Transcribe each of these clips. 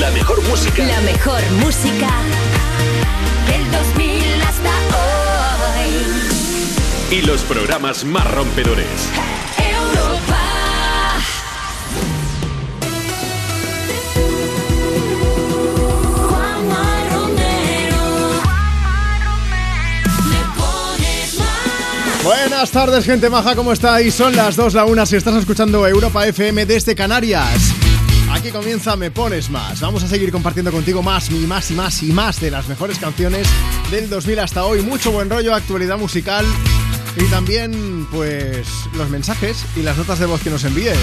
La mejor música. La mejor música del 2000 hasta hoy. Y los programas más rompedores. Europa. Juanma Romero. Me pones más. Buenas tardes, gente maja, ¿cómo estáis? Son las 2, la 1 si estás escuchando Europa FM desde Canarias. Aquí comienza Me Pones Más. Vamos a seguir compartiendo contigo más y más y más y más de las mejores canciones del 2000 hasta hoy. Mucho buen rollo, actualidad musical y también, pues, los mensajes y las notas de voz que nos envíes.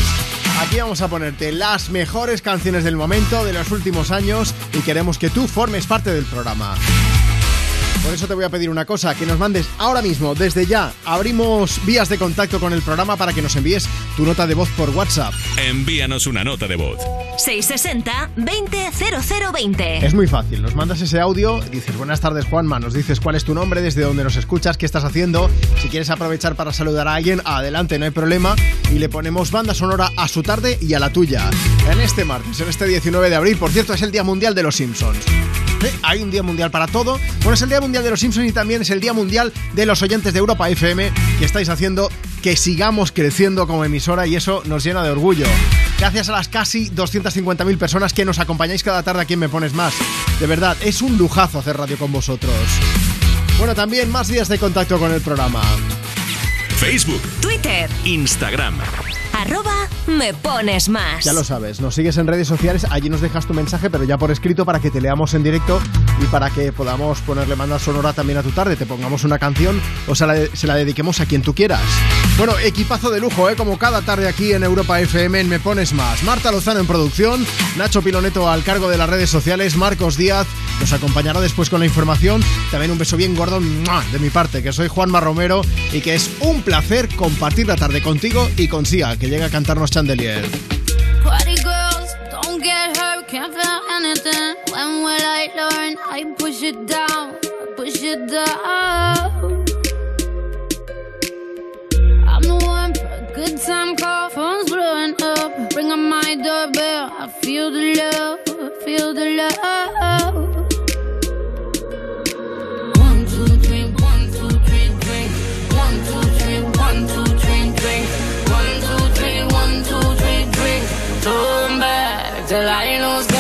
Aquí vamos a ponerte las mejores canciones del momento, de los últimos años y queremos que tú formes parte del programa. Por eso te voy a pedir una cosa, que nos mandes ahora mismo, desde ya, abrimos vías de contacto con el programa para que nos envíes tu nota de voz por WhatsApp. Envíanos una nota de voz. 660-200020. Es muy fácil, nos mandas ese audio, dices buenas tardes Juanma, nos dices cuál es tu nombre, desde dónde nos escuchas, qué estás haciendo, si quieres aprovechar para saludar a alguien, adelante, no hay problema, y le ponemos banda sonora a su tarde y a la tuya. En este martes, en este 19 de abril, por cierto, es el Día Mundial de los Simpsons. Hay un día mundial para todo. Bueno, es el Día Mundial de los Simpsons y también es el Día Mundial de los oyentes de Europa FM que estáis haciendo que sigamos creciendo como emisora y eso nos llena de orgullo. Gracias a las casi 250.000 personas que nos acompañáis cada tarde aquí en Me Pones Más. De verdad, es un lujazo hacer radio con vosotros. Bueno, también más días de contacto con el programa. Facebook, Twitter. Instagram. Arroba me pones más. Ya lo sabes, nos sigues en redes sociales, allí nos dejas tu mensaje, pero ya por escrito para que te leamos en directo y para que podamos ponerle banda sonora también a tu tarde, te pongamos una canción o se la, dediquemos a quien tú quieras. Bueno, equipazo de lujo, ¿eh? como cada tarde aquí en Europa FM en Me Pones Más. Marta Lozano en producción, Nacho Piloneto al cargo de las redes sociales, Marcos Díaz nos acompañará después con la información. También un beso bien gordo de mi parte, que soy Juanma Romero y que es un placer compartir la tarde contigo y con Sia, que llega a cantarnos Chandelier. Party girls, don't get hurt, can't feel anything. When will I learn? I push it down, push it down. I'm the one for a good time call, phone's blowing up. Ring on my doorbell, I feel the love, feel the love. Till I lose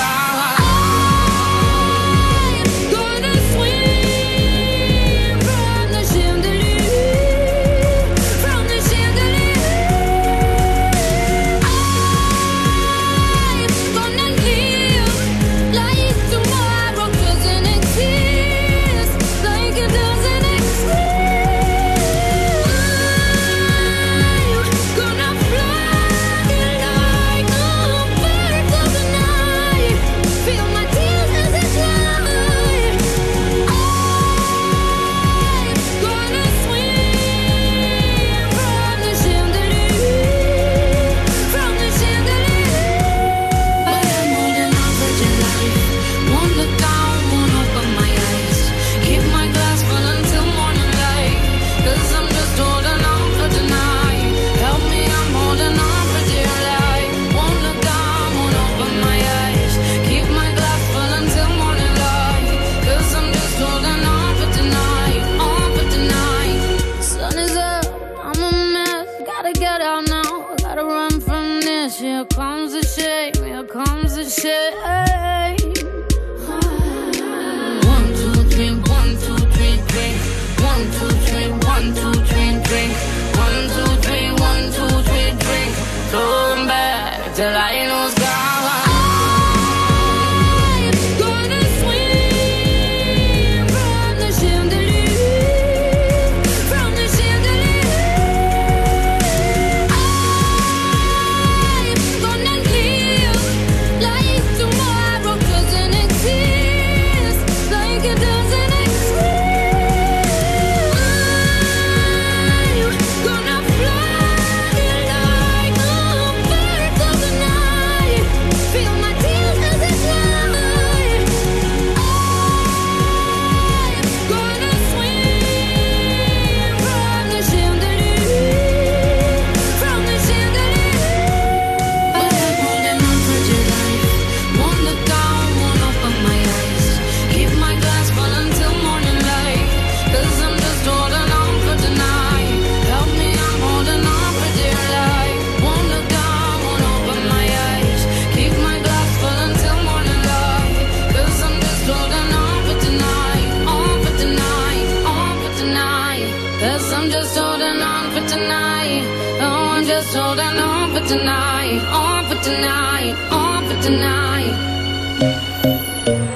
tonight, on for tonight, on for tonight.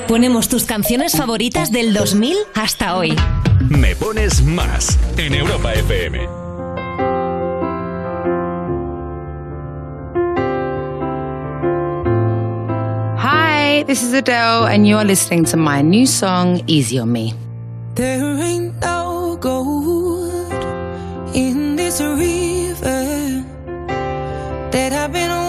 Ponemos tus canciones favoritas del 2000 hasta hoy. Me pones más en Europa FM. Hi, this is Adele, and you're listening to my new song, Easy on Me. There ain't no gold in this river. that I've been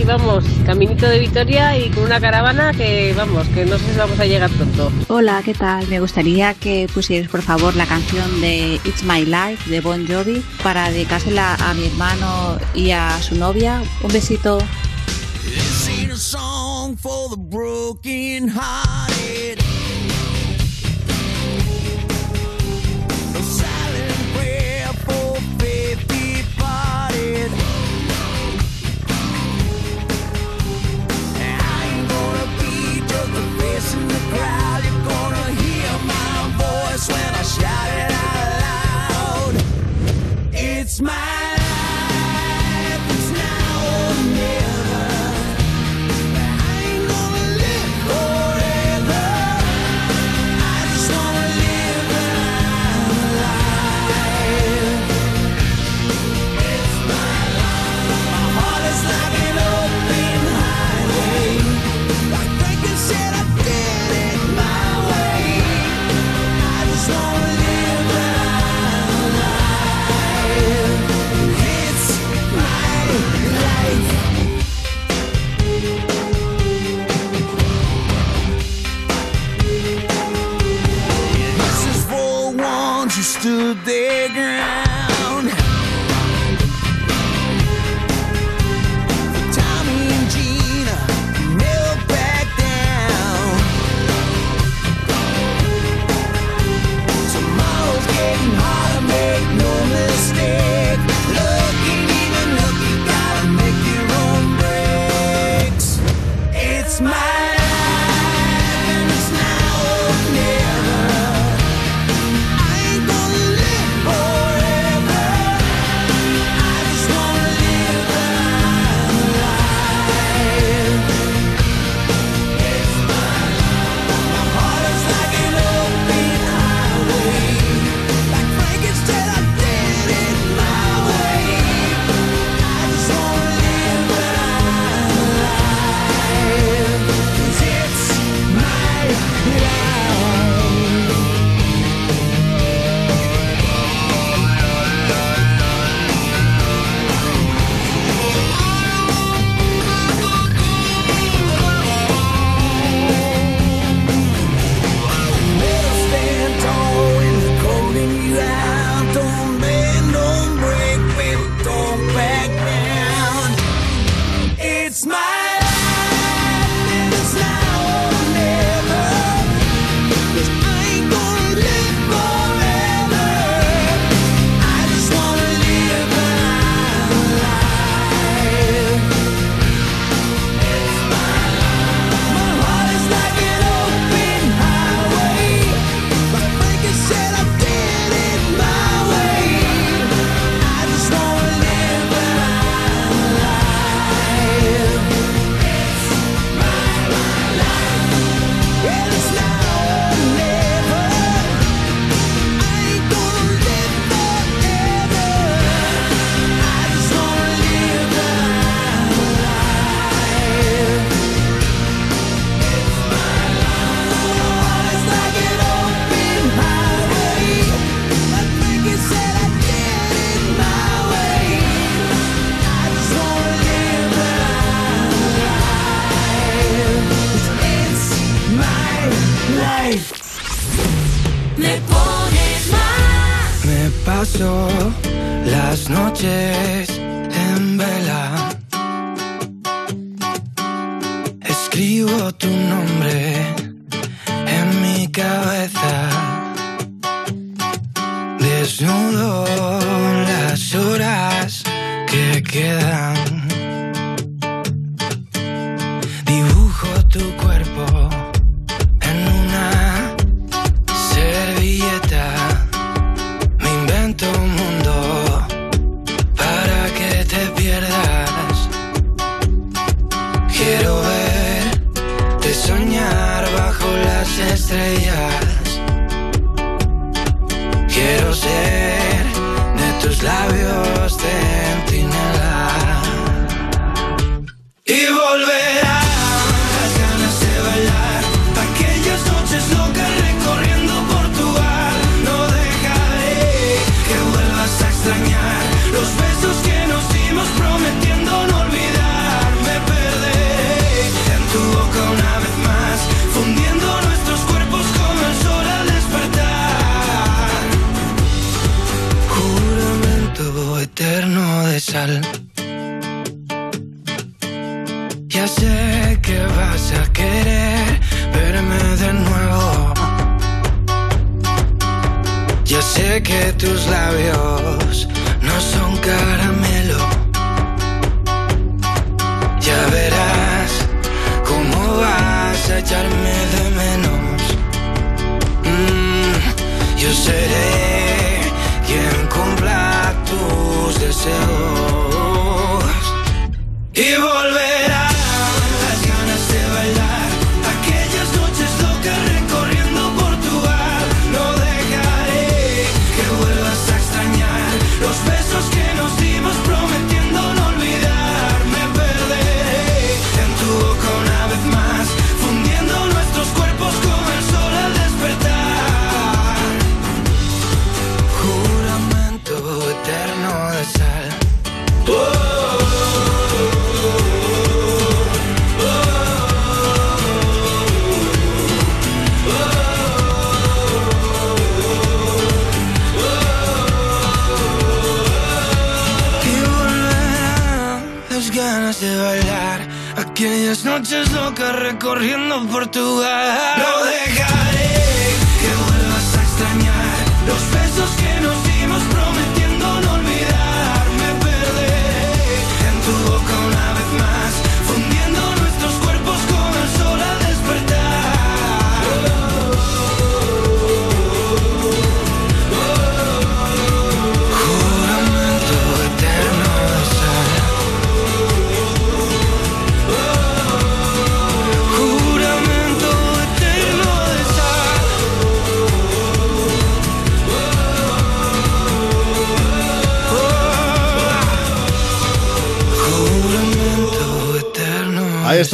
aquí vamos, caminito de Vitoria y con una caravana que vamos, que no sé si vamos a llegar pronto. Hola, ¿qué tal? Me gustaría que pusierais por favor la canción de It's My Life de Bon Jovi para dedicársela a mi hermano y a su novia. Un besito.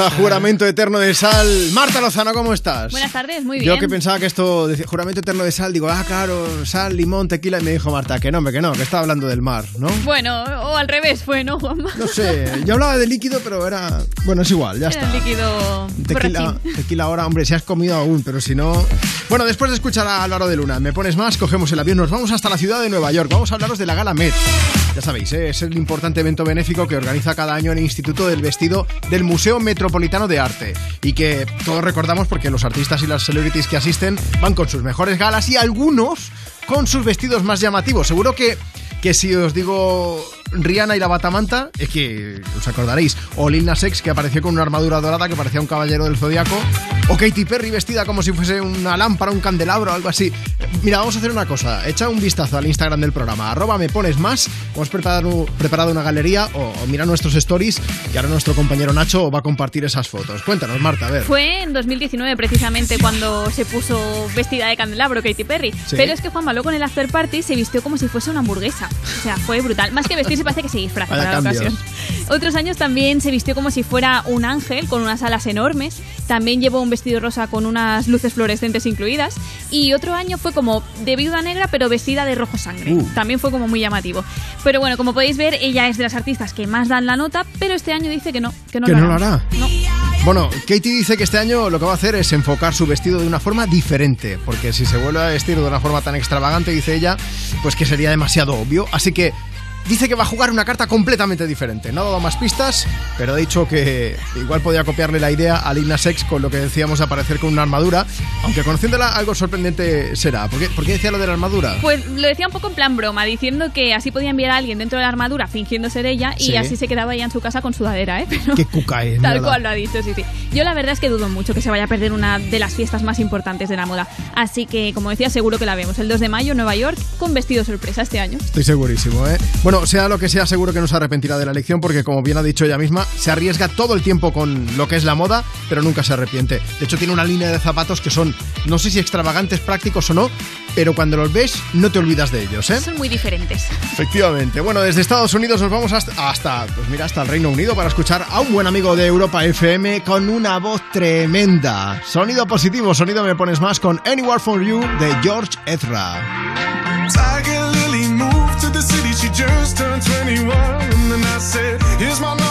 Está, juramento eterno de sal. Marta Lozano, ¿cómo estás? Buenas tardes, muy bien. Yo que pensaba que esto juramento eterno de sal, digo, ah, claro, sal, limón, tequila, y me dijo Marta que no, que no, que estaba hablando del mar, ¿no? Bueno, o al revés fue, ¿no, Juanma? No sé, yo hablaba de líquido, pero era. Bueno, es igual, ya Era está. el líquido Tequila, tequila ahora, hombre, si has comido aún, pero si no. Bueno, después de escuchar a Álvaro de Luna, me pones más, cogemos el avión, nos vamos hasta la ciudad de Nueva York. Vamos a hablaros de la Gala Met. Ya sabéis, ¿eh? es el importante evento benéfico que organiza cada año el Instituto del Vestido del Museo Metropolitano de Arte. Y que todos recordamos porque los artistas y las celebrities que asisten van con sus mejores galas y algunos con sus vestidos más llamativos. Seguro que, que si os digo Rihanna y la batamanta, es que os acordaréis. O Lil Nas X, que apareció con una armadura dorada que parecía un caballero del zodiaco. O Katy Perry vestida como si fuese una lámpara, un candelabro, algo así. Mira, vamos a hacer una cosa. Echa un vistazo al Instagram del programa. Arroba me pones más. Hemos preparado, preparado una galería o, o mira nuestros stories y ahora nuestro compañero Nacho va a compartir esas fotos. Cuéntanos, Marta, a ver. Fue en 2019 precisamente cuando se puso vestida de candelabro Katy Perry. Sí. Pero es que Juan luego en el after party se vistió como si fuese una hamburguesa. O sea, fue brutal. Más que vestirse parece que se disfraza Vaya para la cambios. ocasión. Otros años también se vistió como si fuera un ángel con unas alas enormes. También llevó un vestido rosa con unas luces fluorescentes incluidas. Y otro año fue como de viuda negra pero vestida de rojo sangre. Uh. También fue como muy llamativo. Pero bueno, como podéis ver, ella es de las artistas que más dan la nota, pero este año dice que no, que no, ¿Que lo, no lo hará. hará? No. Bueno, Katie dice que este año lo que va a hacer es enfocar su vestido de una forma diferente, porque si se vuelve a vestir de una forma tan extravagante, dice ella, pues que sería demasiado obvio. Así que dice que va a jugar una carta completamente diferente. No ha dado más pistas, pero ha dicho que igual podía copiarle la idea a Lil Nas X con lo que decíamos de aparecer con una armadura, aunque conociéndola algo sorprendente será. ¿Por qué, por qué decía lo de la armadura? Pues lo decía un poco en plan broma, diciendo que así podía enviar a alguien dentro de la armadura fingiendo ser ella y Sí. así se quedaba ella en su casa con sudadera, ¿eh? Pero Qué cuca es, tal cual lo ha dicho, sí, sí. Yo la verdad es que dudo mucho que se vaya a perder una de las fiestas más importantes de la moda. Así que, como decía, seguro que la vemos el 2 de mayo en Nueva York con vestido sorpresa este año. Estoy segurísimo, ¿eh? Bueno, sea lo que sea, seguro que no se arrepentirá de la elección porque, como bien ha dicho ella misma, se arriesga todo el tiempo con lo que es la moda, pero nunca se arrepiente. De hecho, tiene una línea de zapatos que son, no sé si extravagantes, prácticos o no, pero cuando los ves, no te olvidas de ellos, ¿eh? Son muy diferentes. Efectivamente. Bueno, desde Estados Unidos nos vamos hasta, hasta, pues mira, hasta el Reino Unido para escuchar a un buen amigo de Europa FM con una voz tremenda. Sonido positivo, sonido me pones más con Anywhere for You de George Ezra. The city, she just turned 21. And I said, Here's my number,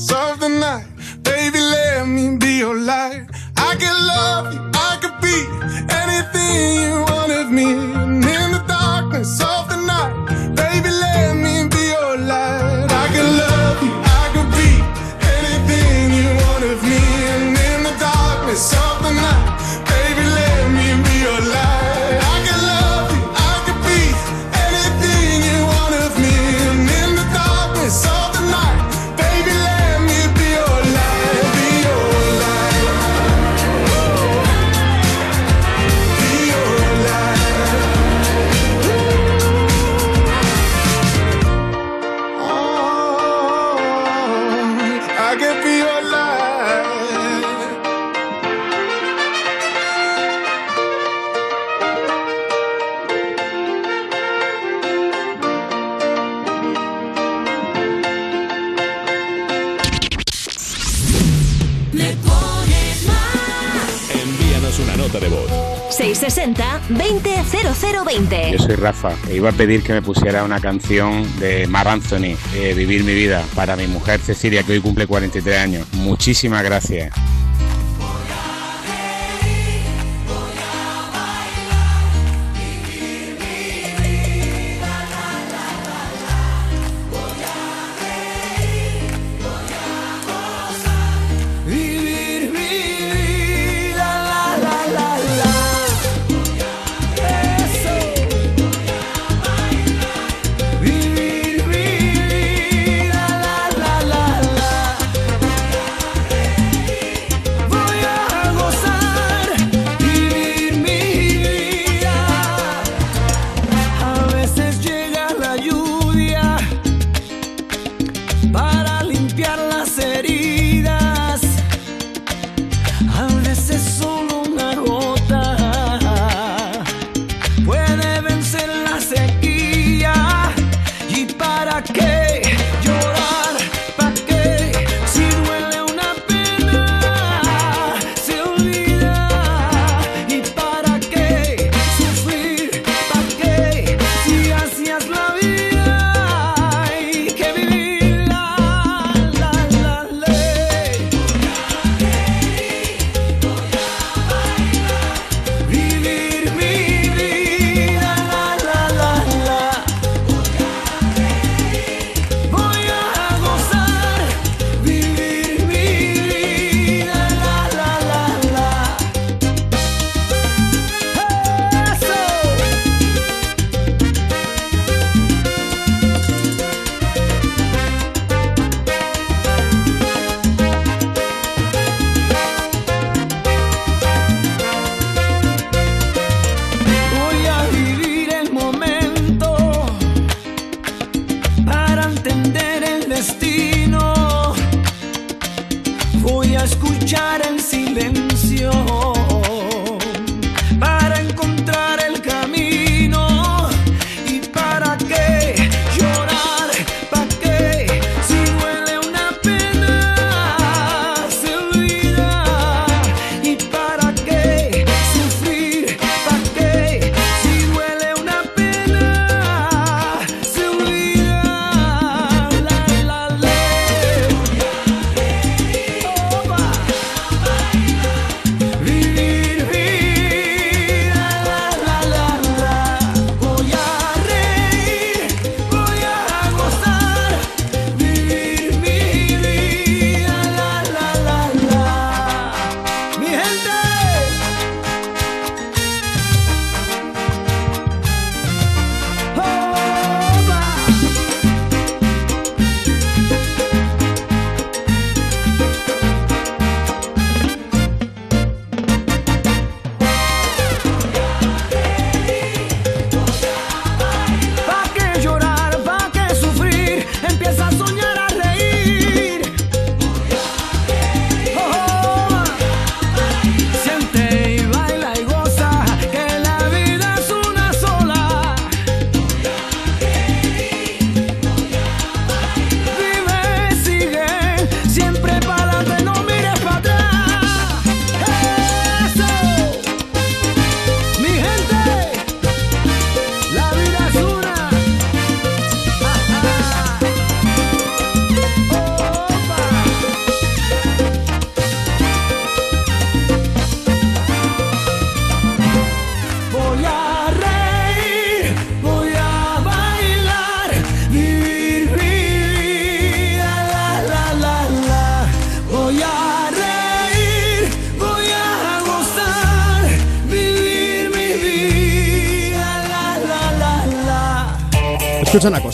darkness of the night. Baby, let me be your light. I can love you, I could be anything you wanted me. And in the darkness of the night. 200020. Yo soy Rafa e iba a pedir que me pusiera una canción de Mar Anthony, eh, Vivir mi vida, para mi mujer Cecilia, que hoy cumple 43 años. Muchísimas gracias.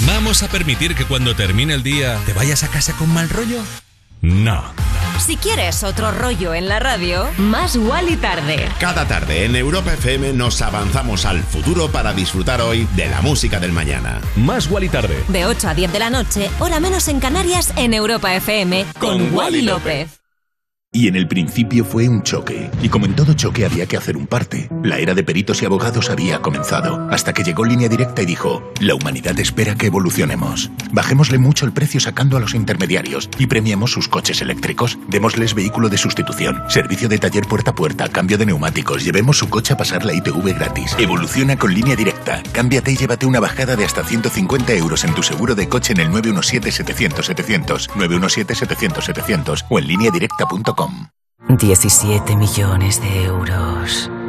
¿Vamos a permitir que cuando termine el día te vayas a casa con mal rollo? No. Si quieres otro rollo en la radio, más y tarde. Cada tarde en Europa FM nos avanzamos al futuro para disfrutar hoy de la música del mañana. Más y tarde. De 8 a 10 de la noche, hora menos en Canarias, en Europa FM, con, Con Wally Wally López. Y en el principio fue un choque. Y como en todo choque había que hacer un parte. La era de peritos y abogados había comenzado. Hasta que llegó Línea Directa y dijo, la humanidad espera que evolucionemos. Bajémosle mucho el precio sacando a los intermediarios y premiemos sus coches eléctricos. Démosles vehículo de sustitución, servicio de taller puerta a puerta, cambio de neumáticos, llevemos su coche a pasar la ITV gratis. Evoluciona con Línea Directa. Cámbiate y llévate una bajada de hasta 150 euros en tu seguro de coche en el 917-700-700, 917-700-700 o en lineadirecta.com. 17 millones de euros.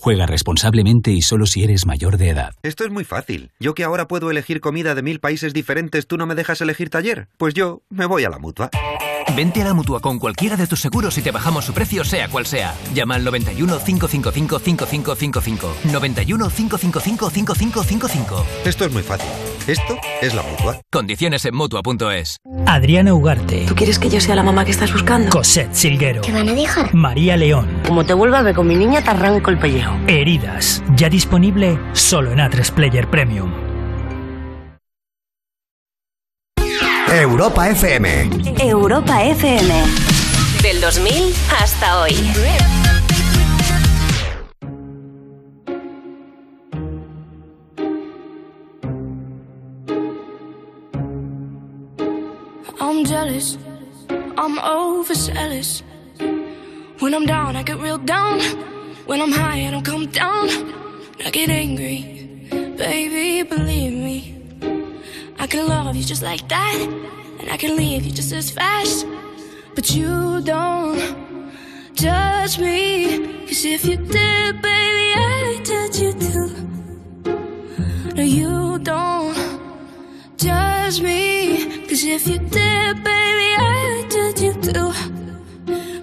Juega responsablemente y solo si eres mayor de edad. Esto es muy fácil. Yo que ahora puedo elegir comida de mil países diferentes, ¿tú no me dejas elegir taller? Pues yo me voy a la mutua. Vente a la mutua con cualquiera de tus seguros y te bajamos su precio, sea cual sea. Llama al 91 555 5555. 91 555 5555. Esto es muy fácil. Esto es la mutua. Condiciones en mutua.es. Adriana Ugarte. ¿Tú quieres que yo sea la mamá que estás buscando? Cosette Silguero. ¿Qué van a dejar? María León. Como te vuelva a ver con mi niña, te arranco el pellejo. Heridas. Ya disponible solo en A3 Player Premium. Europa FM. Europa FM. Del 2000 hasta hoy. I'm jealous. I'm overzealous. When I'm down, I get real down. When I'm high, I don't come down. I get angry. Baby, believe me. I can love you just like that. And I can leave you just as fast. But you don't judge me. Cause if you did, baby, I'd judge you too. No, you don't judge me. Cause if you did, baby, I'd judge you too.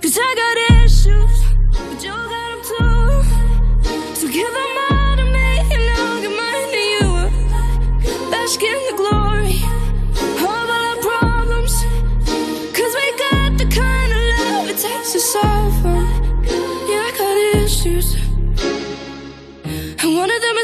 Cause I got issues, but you got them too. So give them all to me, and I'll give mine to you. Bask in the glory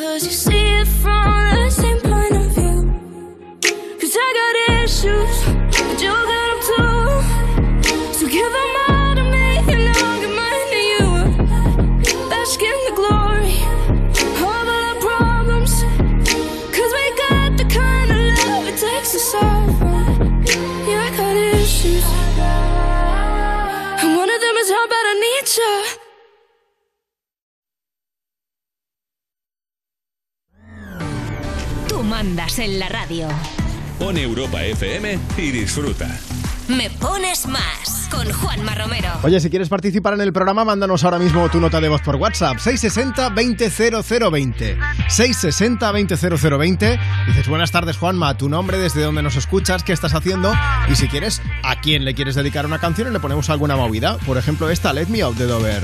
Cause you see it from the same point of view. Cause I got issues, but you got them too. So give them all to me, and I'll give mine to you. Bask in the glory of all our problems. Cause we got the kind of love it takes to solve. Yeah, I got issues. And one of them is how bad I need you. Tú mandas en la radio. Pon Europa FM y disfruta. Me Pones Más con Juanma Romero. Oye, si quieres participar en el programa, mándanos ahora mismo tu nota de voz por WhatsApp. 660-200020. 660-200020. Dices, buenas tardes, Juanma. Tu nombre, desde dónde nos escuchas, qué estás haciendo. Y si quieres, a quién le quieres dedicar una canción y le ponemos alguna movida. Por ejemplo, esta, Let Me Out de Dover.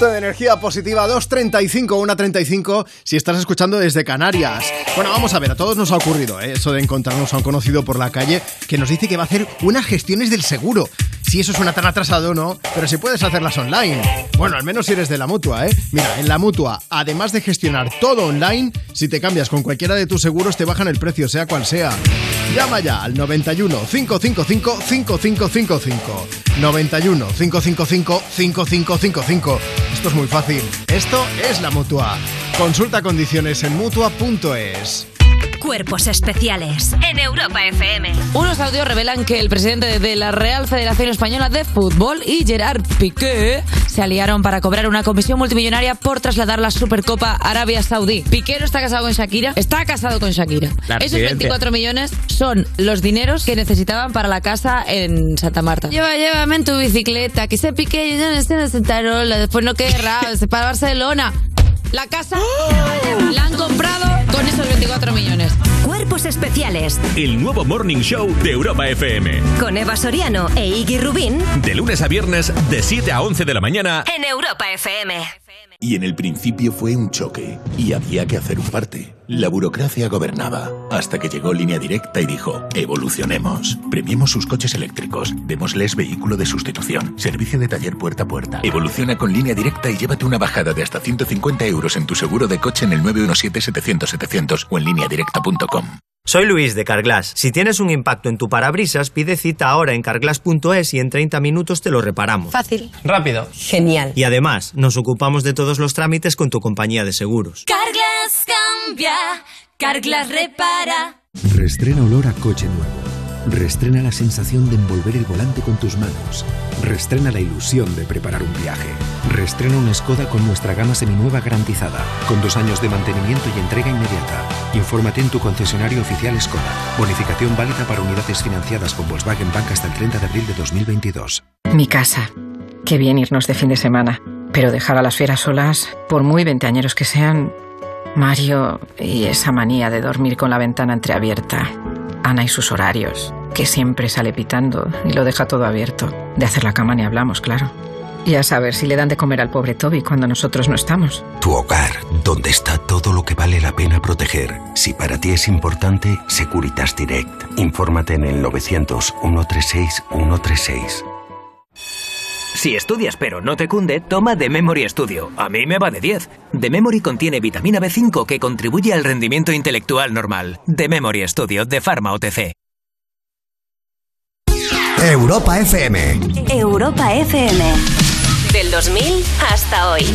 De energía positiva 235, 135 si estás escuchando desde Canarias. Bueno, vamos a ver, a todos nos ha ocurrido ¿eh? eso de encontrarnos a un conocido por la calle que nos dice que va a hacer unas gestiones del seguro. Si eso suena tan atrasado o no, pero si puedes hacerlas online. Bueno, al menos si eres de la mutua, ¿eh? Mira, en la mutua, además de gestionar todo online, si te cambias con cualquiera de tus seguros te bajan el precio, sea cual sea. Llama ya al 91 555 5555. 91 555 5555. Esto es muy fácil. Esto es la mutua. Consulta condiciones en mutua.es. Cuerpos especiales en Europa FM. Unos audios revelan que el presidente de la Real Federación Española de Fútbol y Gerard Piqué se aliaron para cobrar una comisión multimillonaria por trasladar la Supercopa a Arabia Saudí. Piqué no está casado con Shakira, está casado con Shakira. La Esos residencia. 24 millones son los dineros que necesitaban para la casa en Santa Marta. Lleva, llévame en tu bicicleta, que se Piqué, yo no estoy en Santarola, después no querrá, se para Barcelona. La casa la han comprado con esos 24 millones. Cuerpos especiales El nuevo Morning Show de Europa FM. con Eva Soriano e Iggy Rubín De lunes a viernes, de 7 a 11 de la mañana. en Europa FM. Y en el principio fue un choque, y había que hacer un parte. La burocracia gobernaba, hasta que llegó Línea Directa y dijo, evolucionemos. Premiemos sus coches eléctricos, démosles vehículo de sustitución, servicio de taller puerta a puerta. Evoluciona con Línea Directa y llévate una bajada de hasta 150 euros en tu seguro de coche en el 917-700-700 o en lineadirecta.com. Soy Luis de Carglass. Si tienes un impacto en tu parabrisas, pide cita ahora en carglass.es y en 30 minutos te lo reparamos. Fácil. Rápido. Genial. Y además, nos ocupamos de todos los trámites con tu compañía de seguros. Carglass cambia, Carglass repara. Restrena olor a coche nuevo. Restrena la sensación de envolver el volante con tus manos. Restrena la ilusión de preparar un viaje. Restrena una Skoda con nuestra gama seminueva garantizada, con dos años de mantenimiento y entrega inmediata. Infórmate en tu concesionario oficial Skoda. Bonificación válida para unidades financiadas con Volkswagen Bank hasta el 30 de abril de 2022. Mi casa. Qué bien irnos de fin de semana. Pero dejar a las fieras solas, por muy veinteañeros que sean, Mario y esa manía de dormir con la ventana entreabierta. Ana y sus horarios, que siempre sale pitando y lo deja todo abierto. De hacer la cama ni hablamos, claro. Y a saber si le dan de comer al pobre Toby cuando nosotros no estamos. Tu hogar, donde está todo lo que vale la pena proteger. Si para ti es importante, Securitas Direct. Infórmate en el 900-136-136. Si estudias pero no te cunde, toma The Memory Studio. A mí me va de 10. The Memory contiene vitamina B5 que contribuye al rendimiento intelectual normal. The Memory Studio de Pharma OTC. Europa FM. Europa FM. Del 2000 hasta hoy.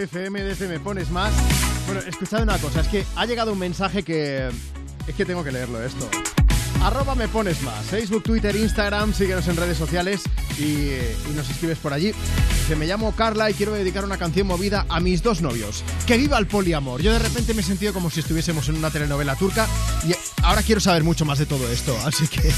FM, desde Me Pones Más. Bueno, escuchad una cosa, es que ha llegado un mensaje que... Es que tengo que leerlo esto. Arroba Me Pones Más, Facebook, Twitter, Instagram, síguenos en redes sociales y, y nos escribes por allí. Dice, me llamo Carla y quiero dedicar una canción movida a mis dos novios. ¡Que viva el poliamor! Yo de repente me he sentido como si estuviésemos en una telenovela turca y ahora quiero saber mucho más de todo esto. Así que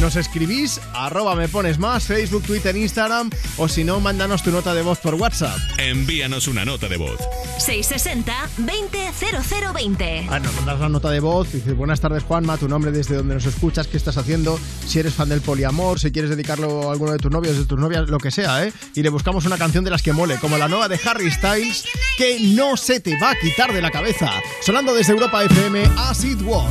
nos escribís, arroba Me Pones Más, Facebook, Twitter, Instagram o si no, mándanos tu nota de voz por WhatsApp. Envíanos una nota de voz. 660-200020. Ah, nos mandas la nota de voz, dices buenas tardes Juanma, tu nombre desde donde nos escuchas, qué estás haciendo, si eres fan del poliamor, si quieres dedicarlo a alguno de tus novios, de tus novias, lo que sea, ¿eh? Y le buscamos una canción de las que mole, como la nueva de Harry Styles, que no se te va a quitar de la cabeza. Sonando desde Europa FM, As It Was.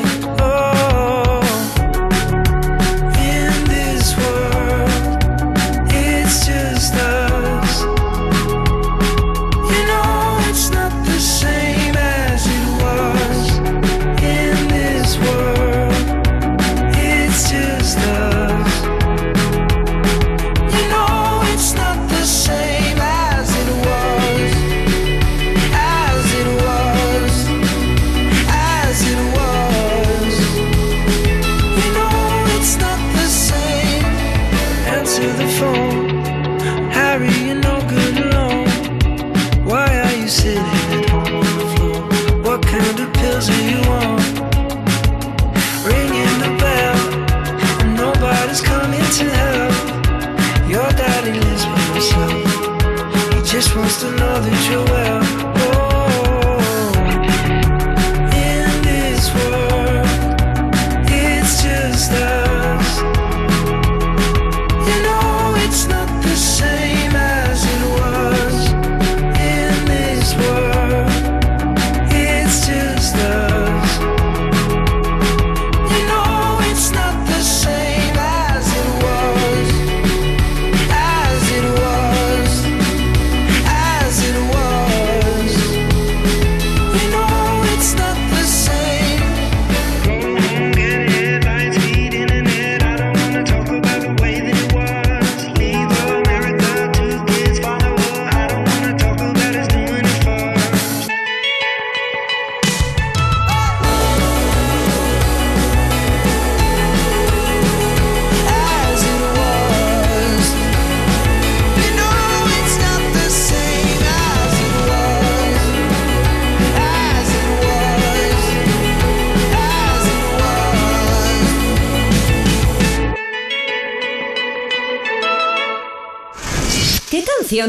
to know that you're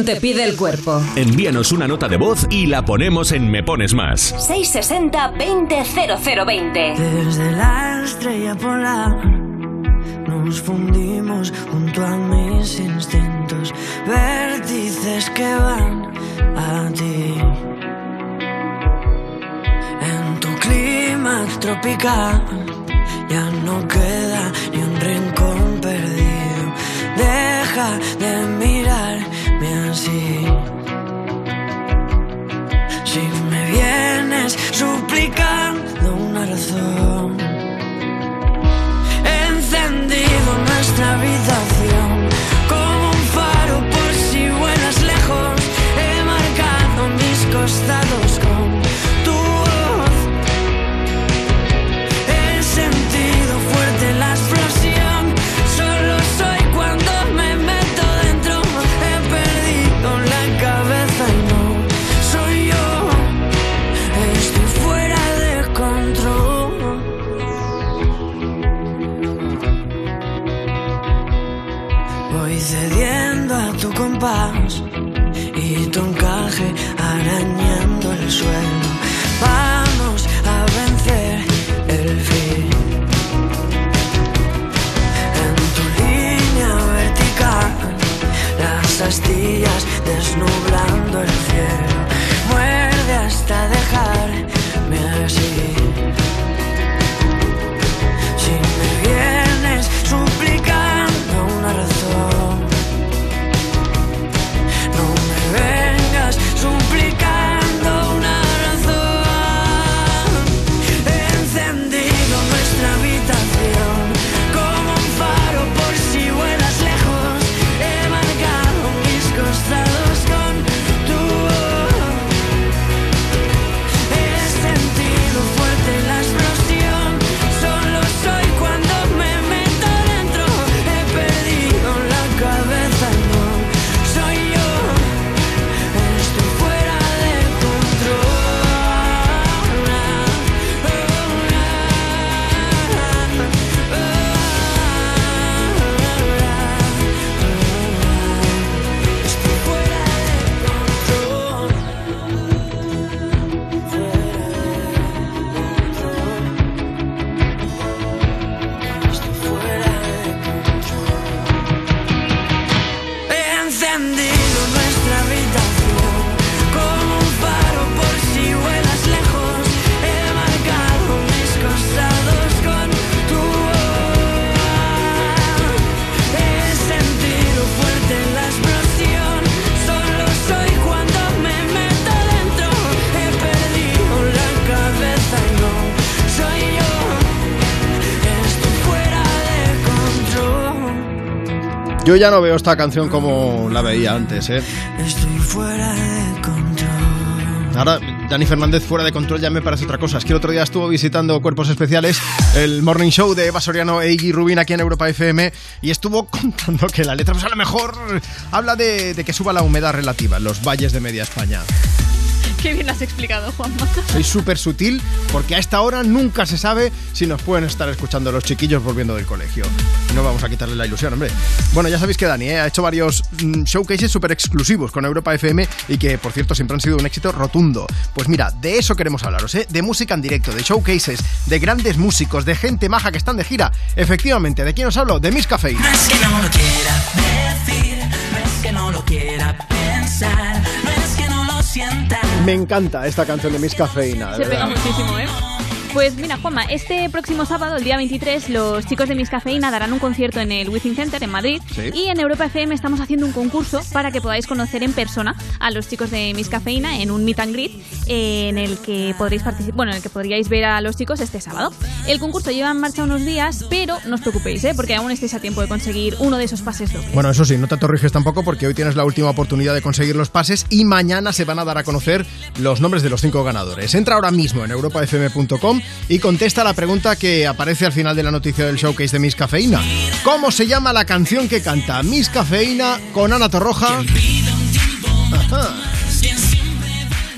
te pide el cuerpo? Envíanos una nota de voz y la ponemos en Me Pones Más. 660-200020. Desde la estrella polar nos fundimos junto a mis instintos, vértices que van a ti. En tu clima tropical ya no queda ni un rincón perdido. Deja de mirar así. Si me vienes suplicando una razón, he encendido nuestra habitación como un faro por si vuelas lejos, he marcado mis costados. y tu encaje arañando el suelo. Vamos a vencer el fin. En tu línea vertical, las astillas. Yo ya no veo esta canción como la veía antes, ¿eh? Estoy fuera de control. Ahora, Dani Fernández fuera de control ya me parece otra cosa. Es que el otro día estuvo visitando Cuerpos Especiales, el Morning Show de Eva Soriano e Iggy Rubin aquí en Europa FM, y estuvo contando que la letra, pues a lo mejor habla de, de que suba la humedad relativa en los valles de media España. Qué bien has explicado, Juanma. Soy súper sutil porque a esta hora nunca se sabe si nos pueden estar escuchando los chiquillos volviendo del colegio. No vamos a quitarle la ilusión, hombre. Bueno, ya sabéis que Dani ¿eh? ha hecho varios mm, showcases súper exclusivos con Europa FM y que, por cierto, siempre han sido un éxito rotundo. Pues mira, de eso queremos hablaros, ¿eh? De música en directo, de showcases, de grandes músicos, de gente maja que están de gira. Efectivamente, ¿de quién os hablo? De Miss Café. No es que no lo quiera decir, no es que no lo quiera pensar, no es Me encanta esta canción de Miss Cafeína. Se pega muchísimo, ¿eh? Pues mira, Juanma, este próximo sábado, el día 23, los chicos de Miss Cafeína darán un concierto en el Within Center en Madrid. Sí. Y en Europa FM estamos haciendo un concurso para que podáis conocer en persona a los chicos de Miss Cafeína en un meet and greet eh, en el que podréis participar, bueno, en el que podríais ver a los chicos este sábado. El concurso lleva en marcha unos días, pero no os preocupéis, ¿eh? porque aún estáis a tiempo de conseguir uno de esos pases dobles. Bueno, eso sí, no te atorriges tampoco porque hoy tienes la última oportunidad de conseguir los pases y mañana se van a dar a conocer los nombres de los cinco ganadores. Entra ahora mismo en europafm.com y contesta la pregunta que aparece al final de la noticia del showcase de Miss Cafeína. ¿Cómo se llama la canción que canta Miss Cafeína con Ana Torroja? Ajá.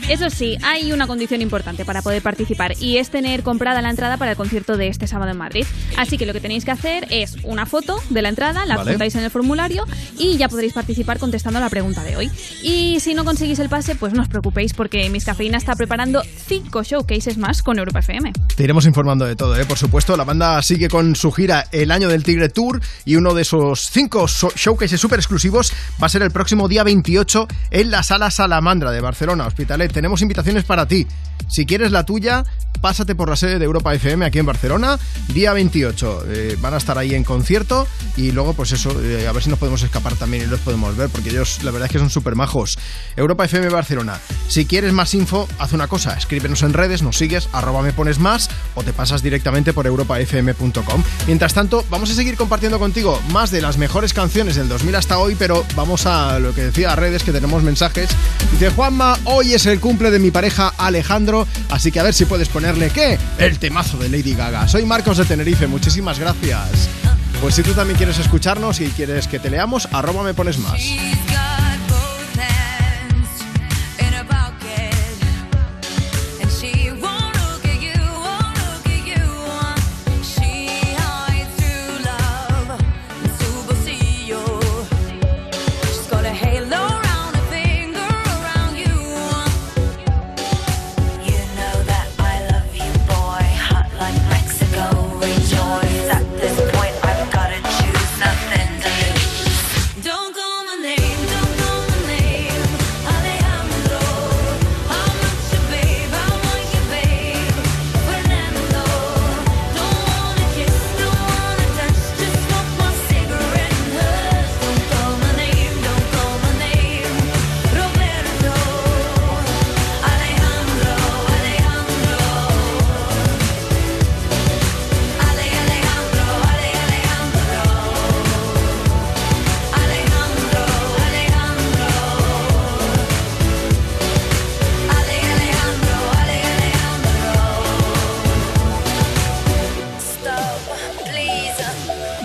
Eso sí, hay una condición importante para poder participar y es tener comprada la entrada para el concierto de este sábado en Madrid. Así que lo que tenéis que hacer es una foto de la entrada, la Vale. adjuntáis en el formulario y ya podréis participar contestando la pregunta de hoy. Y si no conseguís el pase, pues no os preocupéis porque Miss Cafeína está preparando cinco showcases más con Europa FM. Te iremos informando de todo, ¿eh? por supuesto. La banda sigue con su gira El Año del Tigre Tour y uno de esos cinco so- showcases súper exclusivos va a ser el próximo día 28 en la Sala Salamandra de Barcelona, Hospitalet. Tenemos invitaciones para ti. Si quieres la tuya, pásate por la sede de Europa FM aquí en Barcelona, día 28. Eh, van a estar ahí en concierto y luego, pues eso, eh, a ver si nos podemos escapar también y los podemos ver, porque ellos, la verdad es que son súper majos. Europa FM Barcelona. Si quieres más info, haz una cosa, escríbenos en redes, nos sigues, arroba me pones más o te pasas directamente por europafm.com. Mientras tanto, vamos a seguir compartiendo contigo más de las mejores canciones del 2000 hasta hoy, pero vamos a lo que decía redes, que tenemos mensajes. Dice Juanma, hoy es el cumple de mi pareja Alejandro, así que a ver si puedes ponerle, ¿qué? El temazo de Lady Gaga. Soy Marcos de Tenerife, muchísimas gracias. Pues si tú también quieres escucharnos y quieres que te leamos, arroba me pones más.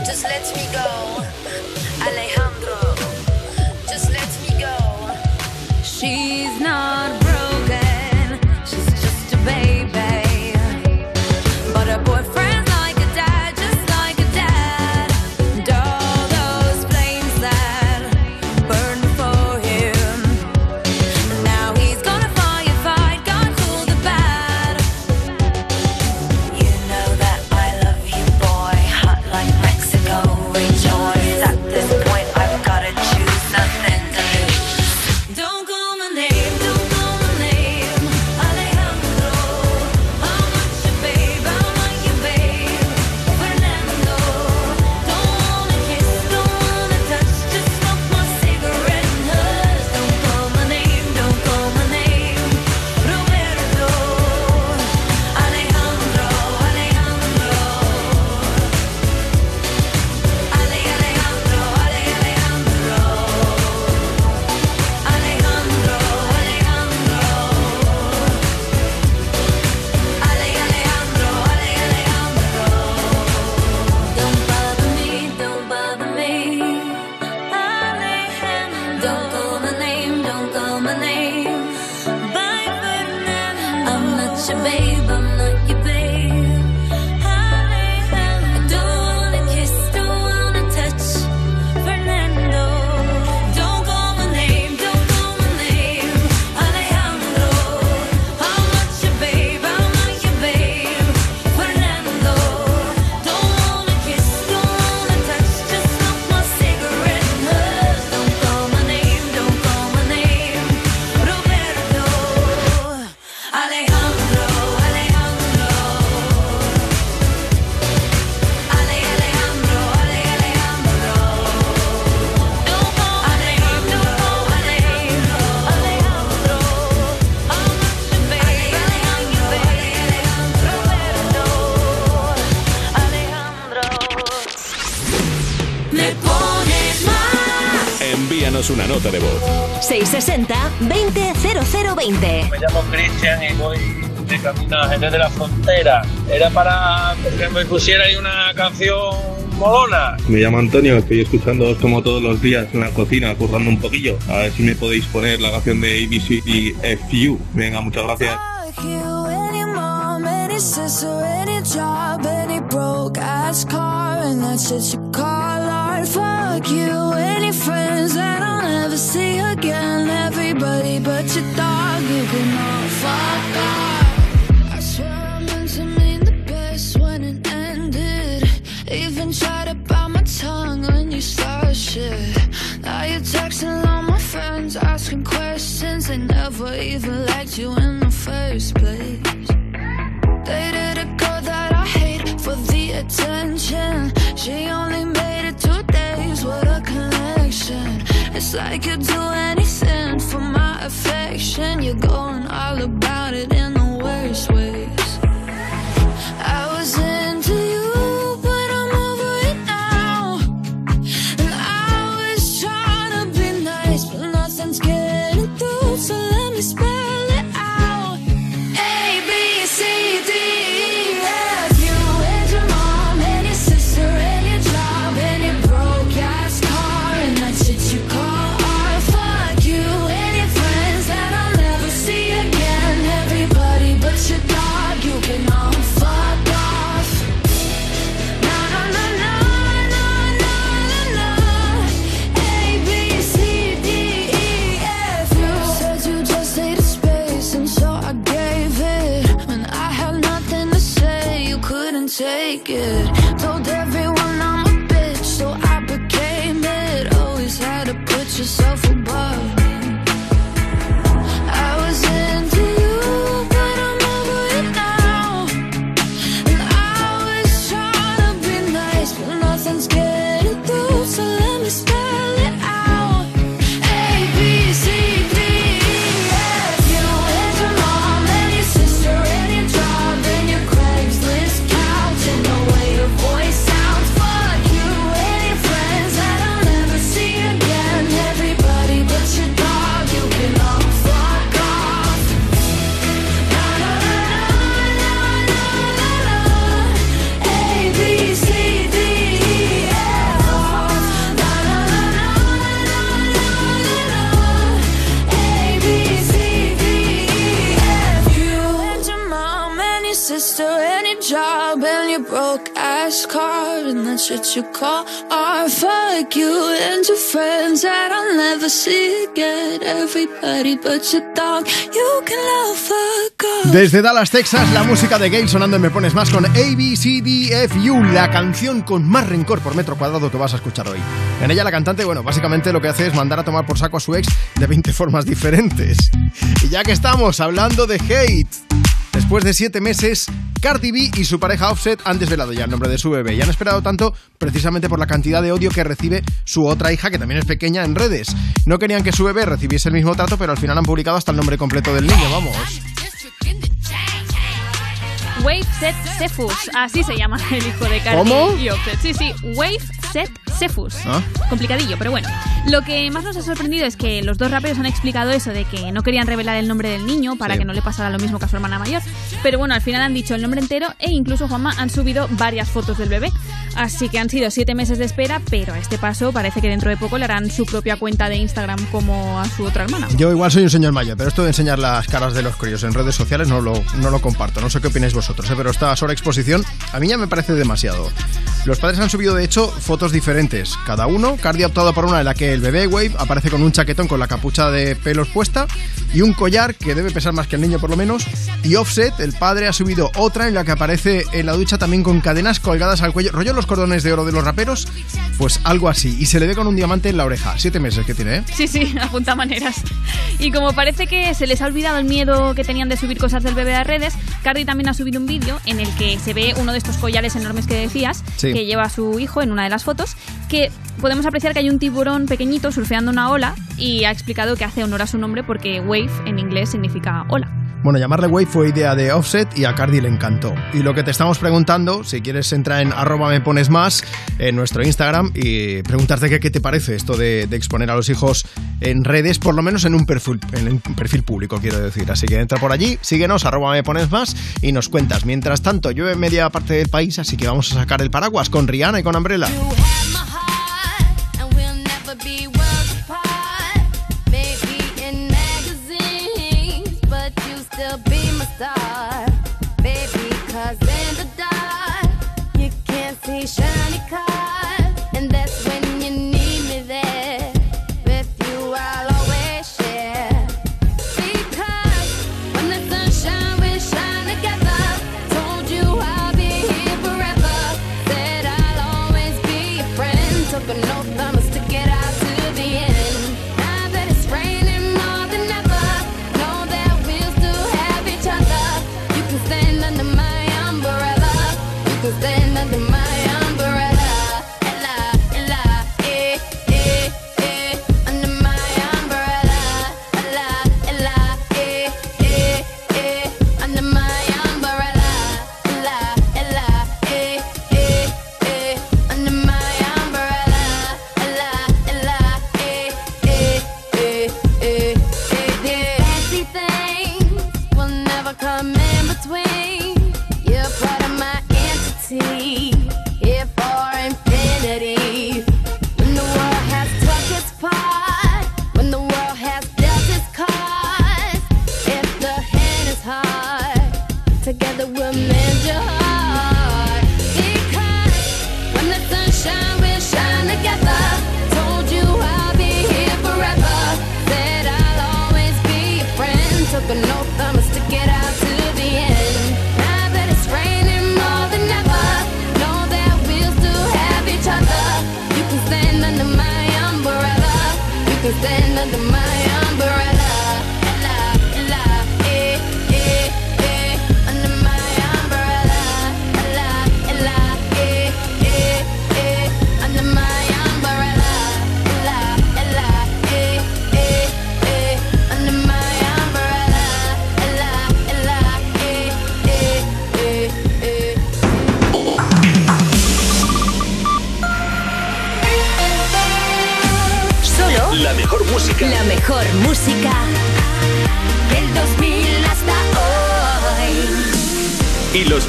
just let me go. I lay 660 200020. Me llamo Cristian y voy de camino a Gente de la Frontera. Era para que me pusiera una canción Molona. Me llamo Antonio, estoy escuchando como todos los días en la cocina, currando un poquillo. A ver si me podéis poner la canción de ABCDFU. Venga, muchas gracias. See again. Everybody but your dog, you can all fuck off. I swear I meant to mean the best when it ended. Even tried to bite my tongue when you started shit. Now you're texting all my friends, asking questions. They never even liked you in It's like you'd do anything for my affection. You're Desde Dallas, Texas, la música de Gale sonando en Me Pones Más con ABCDFU, la canción con más rencor por metro cuadrado que vas a escuchar hoy. En ella la cantante, bueno, básicamente lo que hace es mandar a tomar por saco a su ex de 20 formas diferentes. Y ya que estamos hablando de hate, después de 7 meses, Cardi B y su pareja Offset han desvelado ya el nombre de su bebé y han esperado tanto precisamente por la cantidad de odio que recibe su otra hija, que también es pequeña, en redes. No querían que su bebé recibiese el mismo trato, pero al final han publicado hasta el nombre completo del niño, vamos. Wave Set Cephus, así se llama el hijo de Cardi ¿Cómo? y Offset. Sí, sí, Wave Set Cephus. Ah. Complicadillo, pero bueno. Lo que más nos ha sorprendido es que los dos raperos han explicado eso de que no querían revelar el nombre del niño para Sí. que no le pasara lo mismo que a su hermana mayor. Pero bueno, al final han dicho el nombre entero e incluso Juanma han subido varias fotos del bebé. Así que han sido siete meses de espera, pero a este paso parece que dentro de poco le harán su propia cuenta de Instagram como a su otra hermana. Yo igual soy un señor mayor, pero esto de enseñar las caras de los críos en redes sociales no lo, no lo comparto. No sé qué opináis vosotros, ¿eh? pero esta sobreexposición a mí ya me parece demasiado. Los padres han subido, de hecho, fotos diferentes. Cada uno, Cardi ha optado por una en la que el bebé Wave aparece con un chaquetón con la capucha de pelos puesta y un collar que debe pesar más que el niño por lo menos. Y Offset, el padre, ha subido otra en la que aparece en la ducha también con cadenas colgadas al cuello. ¿Rollo los cordones de oro de los raperos? Pues algo así. Y se le ve con un diamante en la oreja. Siete meses que tiene, ¿eh? Sí, sí, apunta maneras. Y como parece que se les ha olvidado el miedo que tenían de subir cosas del bebé a redes, Cardi también ha subido un vídeo en el que se ve uno de estos collares enormes que decías, Sí. que lleva a su hijo en una de las fotos, que podemos apreciar que hay un tiburón pequeñito surfeando una ola y ha explicado que hace honor a su nombre porque wave en inglés significa ola. Bueno, llamarle Wave fue idea de Offset y a Cardi le encantó. Y lo que te estamos preguntando, si quieres entra en arroba me pones más en nuestro Instagram y preguntarte qué, te parece esto de, exponer a los hijos en redes, por lo menos en un perfil, en un perfil público, quiero decir. Así que entra por allí, síguenos, arroba me pones más y nos cuentas. Mientras tanto, llueve media parte del país, así que vamos a sacar el paraguas con Rihanna y con Umbrella.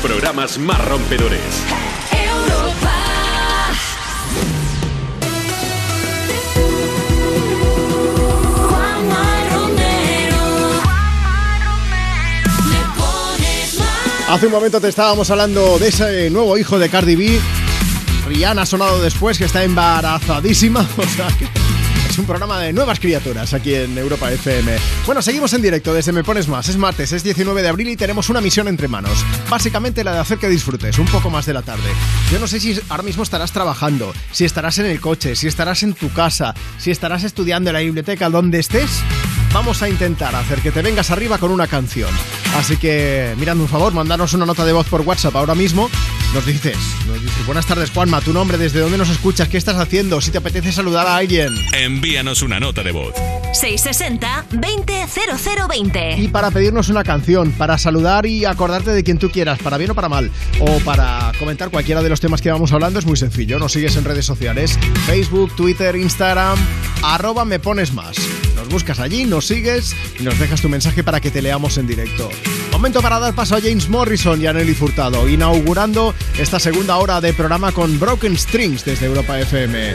Programas más rompedores. Europa. Juanma Romero. Le pones más. Hace un momento te estábamos hablando de ese nuevo hijo de Cardi B. Rihanna ha sonado después, que está embarazadísima. O sea, que es un programa de nuevas criaturas aquí en Europa FM. Bueno, seguimos en directo desde Me Pones Más. Es martes, es 19 de abril y tenemos una misión entre manos. Básicamente la de hacer que disfrutes un poco más de la tarde. Yo no sé si ahora mismo estarás trabajando, si estarás en el coche, si estarás en tu casa, si estarás estudiando en la biblioteca, donde estés. Vamos a intentar hacer que te vengas arriba con una canción. Así que, mirando un favor, mandanos una nota de voz por WhatsApp ahora mismo. Nos dices, nos dices, buenas tardes Juanma, tu nombre, desde dónde nos escuchas, qué estás haciendo, si te apetece saludar a alguien. Envíanos una nota de voz. 660-200020. Y para pedirnos una canción, para saludar y acordarte de quien tú quieras, para bien o para mal, o para comentar cualquiera de los temas que vamos hablando, es muy sencillo. Nos sigues en redes sociales, Facebook, Twitter, Instagram, arroba me pones más. Nos buscas allí, nos sigues y nos dejas tu mensaje para que te leamos en directo. Momento para dar paso a James Morrison y a Nelly Furtado, inaugurando esta segunda hora de programa con Broken Strings desde Europa FM.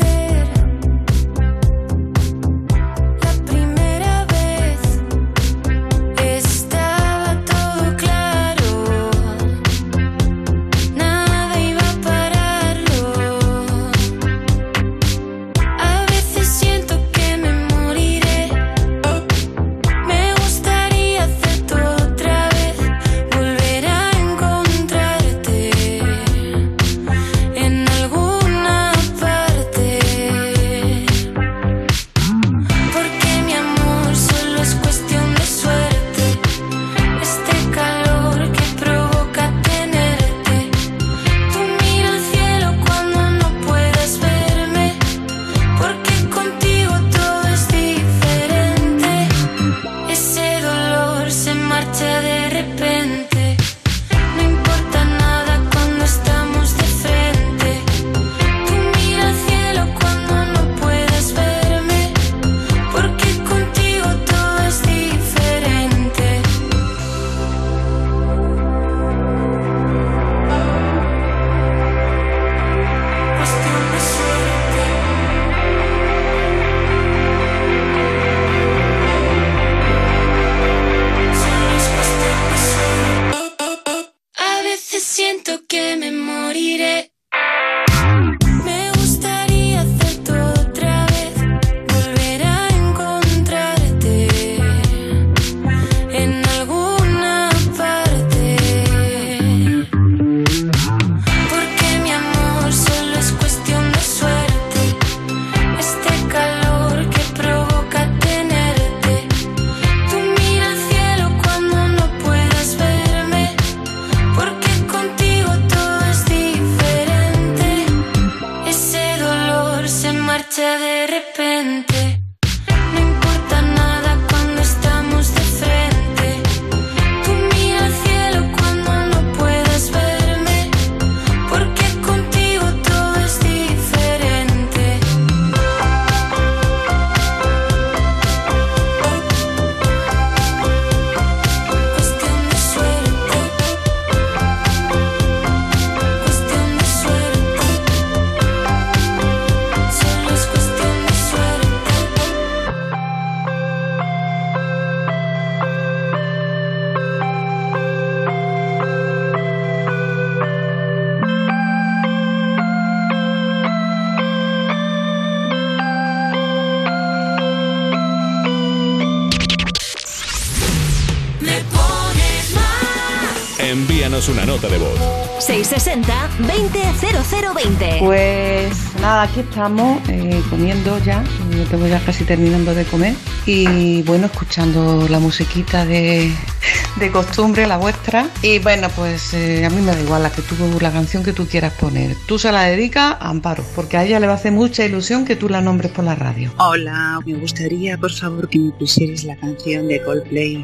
Envíanos una nota de voz. 660-200020. Pues nada, aquí estamos eh, comiendo ya, yo tengo ya casi terminando de comer y bueno, escuchando la musiquita de, de costumbre, la vuestra. Y bueno, pues eh, a mí me da igual la, que tú, la canción que tú quieras poner. Tú se la dedicas a Amparo, porque a ella le va a hacer mucha ilusión que tú la nombres por la radio. Hola, me gustaría por favor que me pusieras la canción de Coldplay.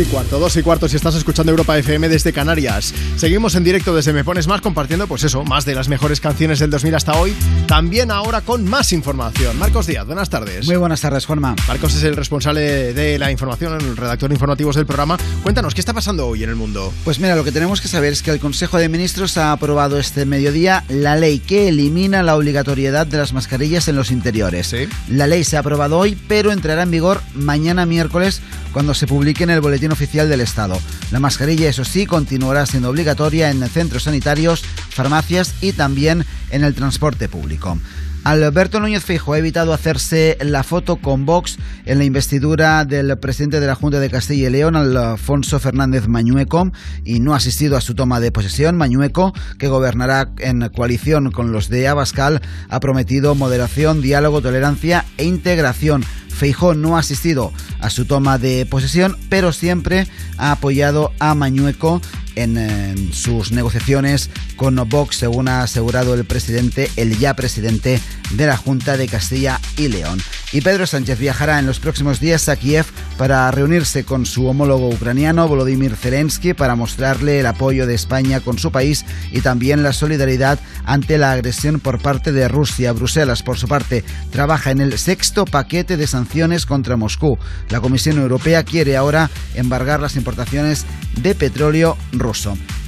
y cuarto, dos y cuarto si estás escuchando Europa FM desde Canarias. Seguimos en directo desde Me Pones Más compartiendo, pues eso, más de las mejores canciones del 2000 hasta hoy. También ahora con más información. Marcos Díaz, buenas tardes. Muy buenas tardes, Juanma. Marcos es el responsable de la información, el redactor de informativos del programa. Cuéntanos, ¿qué está pasando hoy en el mundo? Pues mira, lo que tenemos que saber es que el Consejo de Ministros ha aprobado este mediodía la ley que elimina la obligatoriedad de las mascarillas en los interiores. ¿Sí? La ley se ha aprobado hoy, pero entrará en vigor mañana miércoles cuando se publique en el Boletín Oficial del Estado. La mascarilla, eso sí, continuará siendo obligatoria en centros sanitarios, farmacias y también en el transporte público. Alberto Núñez Feijóo ha evitado hacerse la foto con Vox en la investidura del presidente de la Junta de Castilla y León, Alfonso Fernández Mañueco, y no ha asistido a su toma de posesión. Mañueco, que gobernará en coalición con los de Abascal, ha prometido moderación, diálogo, tolerancia e integración. Feijó no ha asistido a su toma de posesión, pero siempre ha apoyado a Mañueco en, en sus negociaciones con Vox, según ha asegurado el presidente, el ya presidente de la Junta de Castilla y León. Y Pedro Sánchez viajará en los próximos días a Kiev para reunirse con su homólogo ucraniano, Volodymyr Zelensky, para mostrarle el apoyo de España con su país y también la solidaridad ante la agresión por parte de Rusia. Bruselas, por su parte, trabaja en el sexto paquete de sanciones contra Moscú. La Comisión Europea quiere ahora embargar las importaciones de petróleo ruso.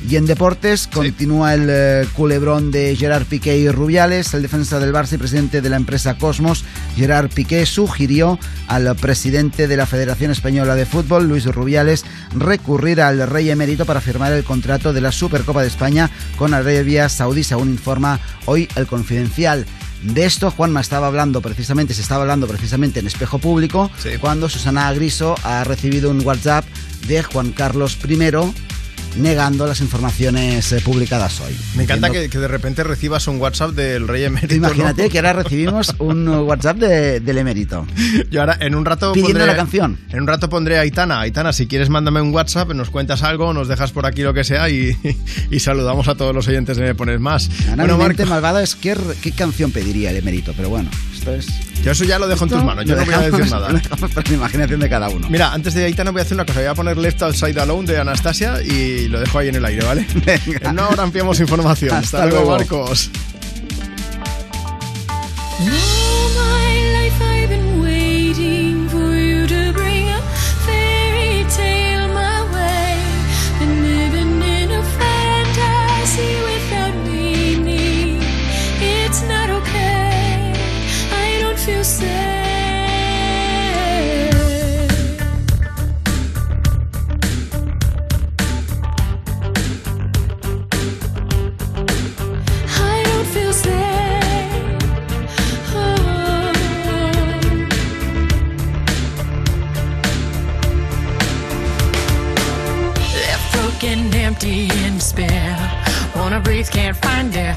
Y en deportes continúa el eh, culebrón de Gerard Piqué y Rubiales. El defensa del Barça y presidente de la empresa Cosmos, Gerard Piqué, sugirió al presidente de la Federación Española de Fútbol, Luis Rubiales, recurrir al rey emérito para firmar el contrato de la Supercopa de España con Arabia Saudí, según informa hoy el Confidencial. De esto Juanma estaba hablando precisamente, se estaba hablando precisamente en espejo público, cuando Susana Griso ha recibido un WhatsApp de Juan Carlos I negando las informaciones eh, publicadas hoy. Me encanta que, que de repente recibas un WhatsApp del rey emérito. Imagínate ¿no? que ahora recibimos un WhatsApp de- del emérito. Yo ahora en un rato Pidiendo pondré- la canción. En un rato pondré a Aitana. Aitana, si quieres mándame un WhatsApp, nos cuentas algo, nos dejas por aquí lo que sea y, y saludamos a todos los oyentes de Me Pones Más. Ahora bueno, Marco, malvada es qué, qué canción pediría el emérito, pero bueno, esto es... yo eso ya lo dejo en tus manos, yo no voy a decir nada. para la imaginación de cada uno. Mira, antes de Aitana voy a hacer una cosa, voy a poner Left Outside Alone de Anastasia y lo dejo ahí en el aire, ¿vale? En una hora ampliamos información. Hasta Hasta, luego, luego. Marcos. All my life I've been waiting for you to bring a fairy tale Left broken, empty, in despair. Wanna breathe, can't find air.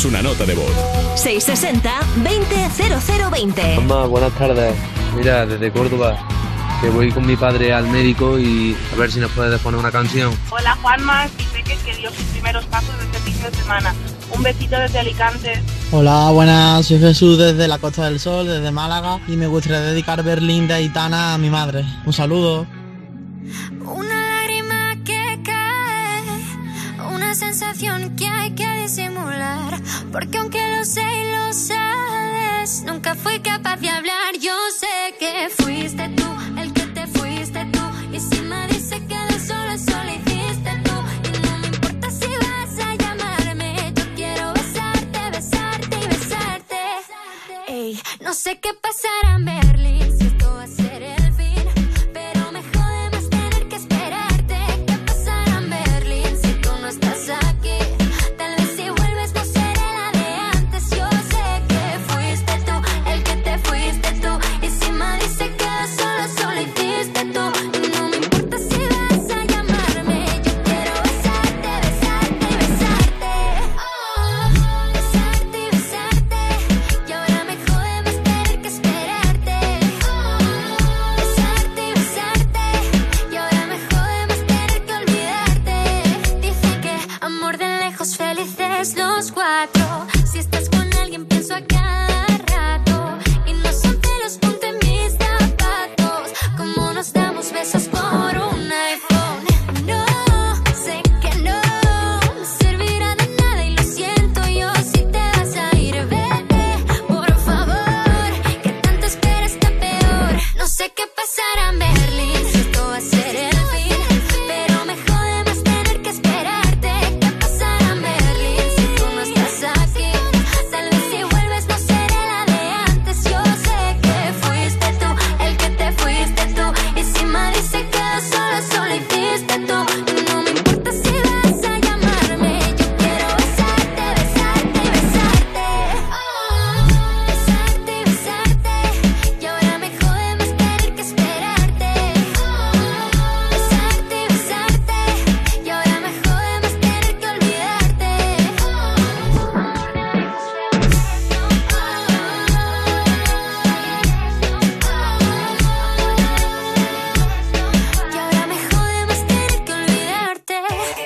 Envíanos una nota de voz. 660-200020. Mamá, buenas tardes. Mira, desde Córdoba, que voy con mi padre al médico y a ver si nos puedes poner una canción. Hola Juanma, y sé que, que dio sus primeros pasos este fin de semana. Un besito desde Alicante. Hola, buenas, soy Jesús desde la Costa del Sol, desde Málaga, y me gustaría dedicar Berlín de Aitana a mi madre. Un saludo.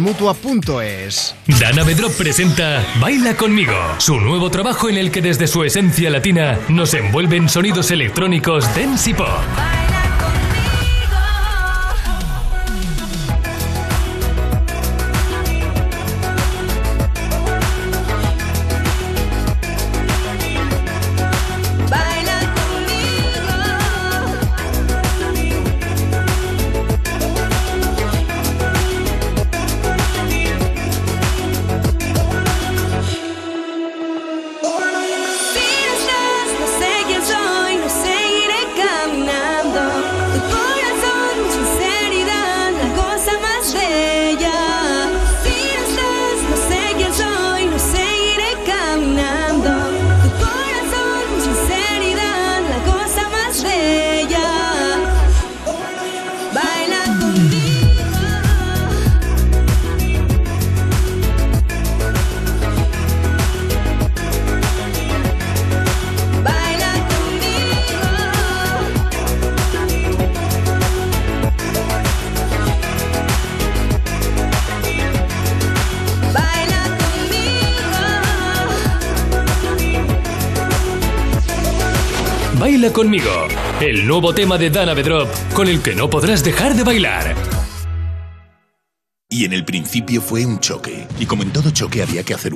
mutua.es. Dana Bedrop presenta Baila conmigo, su nuevo trabajo en el que desde su esencia latina nos envuelven sonidos electrónicos dance y pop. Nuevo tema de Dana Bedrop con el que no podrás dejar de bailar. Y en el principio fue un choque. Y como en todo choque había que hacer un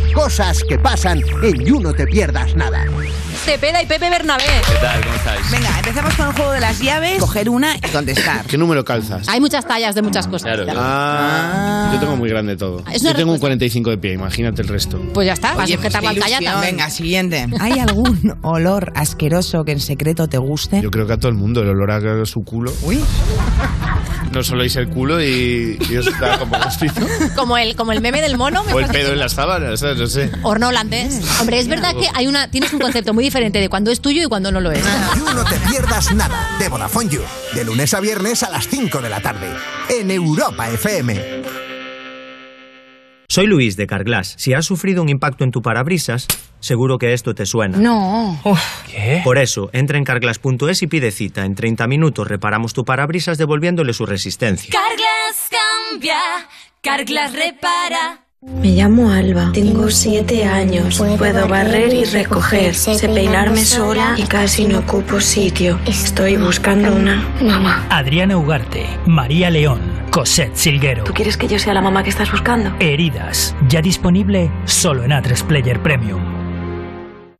Cosas que pasan en You No Te Pierdas Nada. Cepeda y Pepe Bernabé. ¿Qué tal? ¿Cómo estáis? Venga, empezamos con el juego de las llaves, coger una y contestar. ¿Qué número calzas? Hay muchas tallas de muchas cosas. Ah, yo tengo muy grande todo. Yo tengo un 45 de pie, imagínate el resto. Pues ya está, vas a Oye, sujetar pues la talla también. Venga, siguiente. ¿Hay algún olor asqueroso que en secreto te guste? Yo creo que a todo el mundo el olor a su culo. Uy. No soléis el culo y, y os da como gustizo. Como el, como el meme del mono. me O el parece. pedo en las sábanas. No sé. Horno holandés. Hombre, es verdad que hay una, tienes un concepto muy diferente de cuando es tuyo y cuando no lo es. You no te pierdas nada de Vodafone You. De lunes a viernes a las 5 de la tarde. En Europa FM. Soy Luis de Carglass. Si has sufrido un impacto en tu parabrisas, seguro que esto te suena. No. ¿Qué? Por eso, entra en carglass.es y pide cita. En 30 minutos reparamos tu parabrisas devolviéndole su resistencia. Carglass cambia, Carglass repara. Me llamo Alba, tengo siete años, puedo barrer y recoger, sé peinarme sola y casi no ocupo sitio. Estoy buscando una mamá. Adriana Ugarte, María León, Cosette Silguero. ¿Tú quieres que yo sea la mamá que estás buscando? Heridas, ya disponible solo en A3 Player Premium.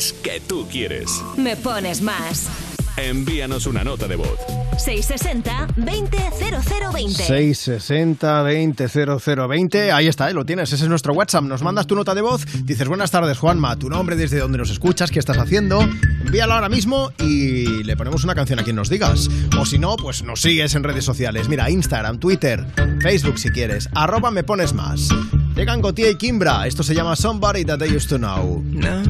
Canciones que tú quieres. Me pones más. Envíanos una nota de voz. 660 200020. 660 200020 Ahí está, ¿eh? lo tienes. Ese es nuestro WhatsApp. Nos mandas tu nota de voz. Dices, buenas tardes, Juanma. Tu nombre, desde donde nos escuchas, qué estás haciendo. Envíalo ahora mismo y le ponemos una canción a quien nos digas. O si no, pues nos sigues en redes sociales. Mira, Instagram, Twitter, Facebook si quieres. Arroba me pones más. Llegan Gautier y Kimbra. Esto se llama Somebody That I Used to Know. Now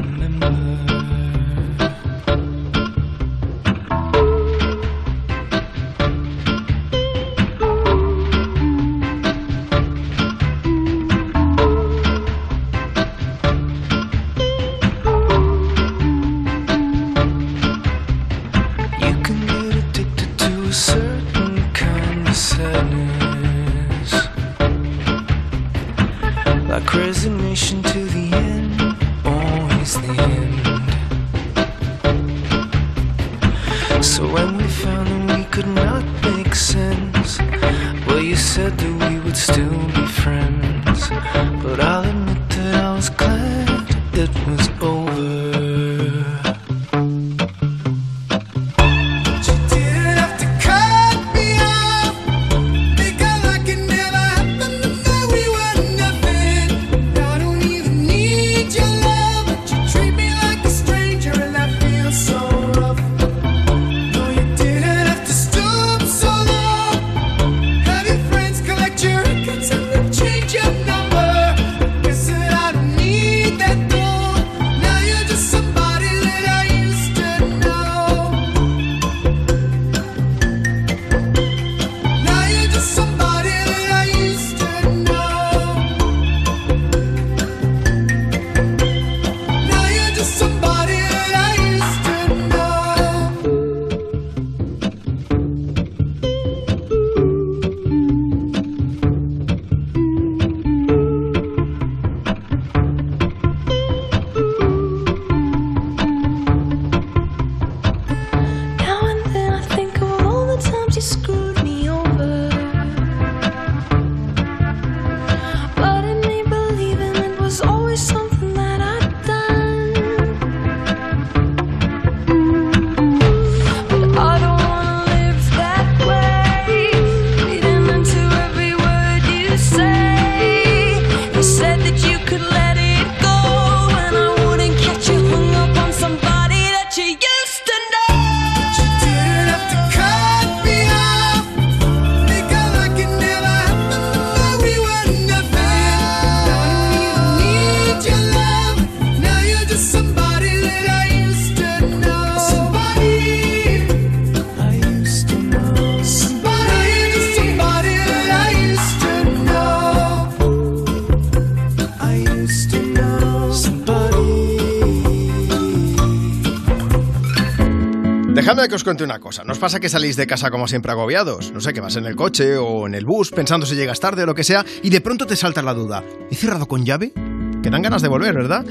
os una cosa. ¿Nos pasa que salís de casa como siempre agobiados? No sé, que vas en el coche o en el bus pensando si llegas tarde o lo que sea y de pronto te salta la duda. ¿He cerrado con llave? Que dan ganas de volver, ¿verdad?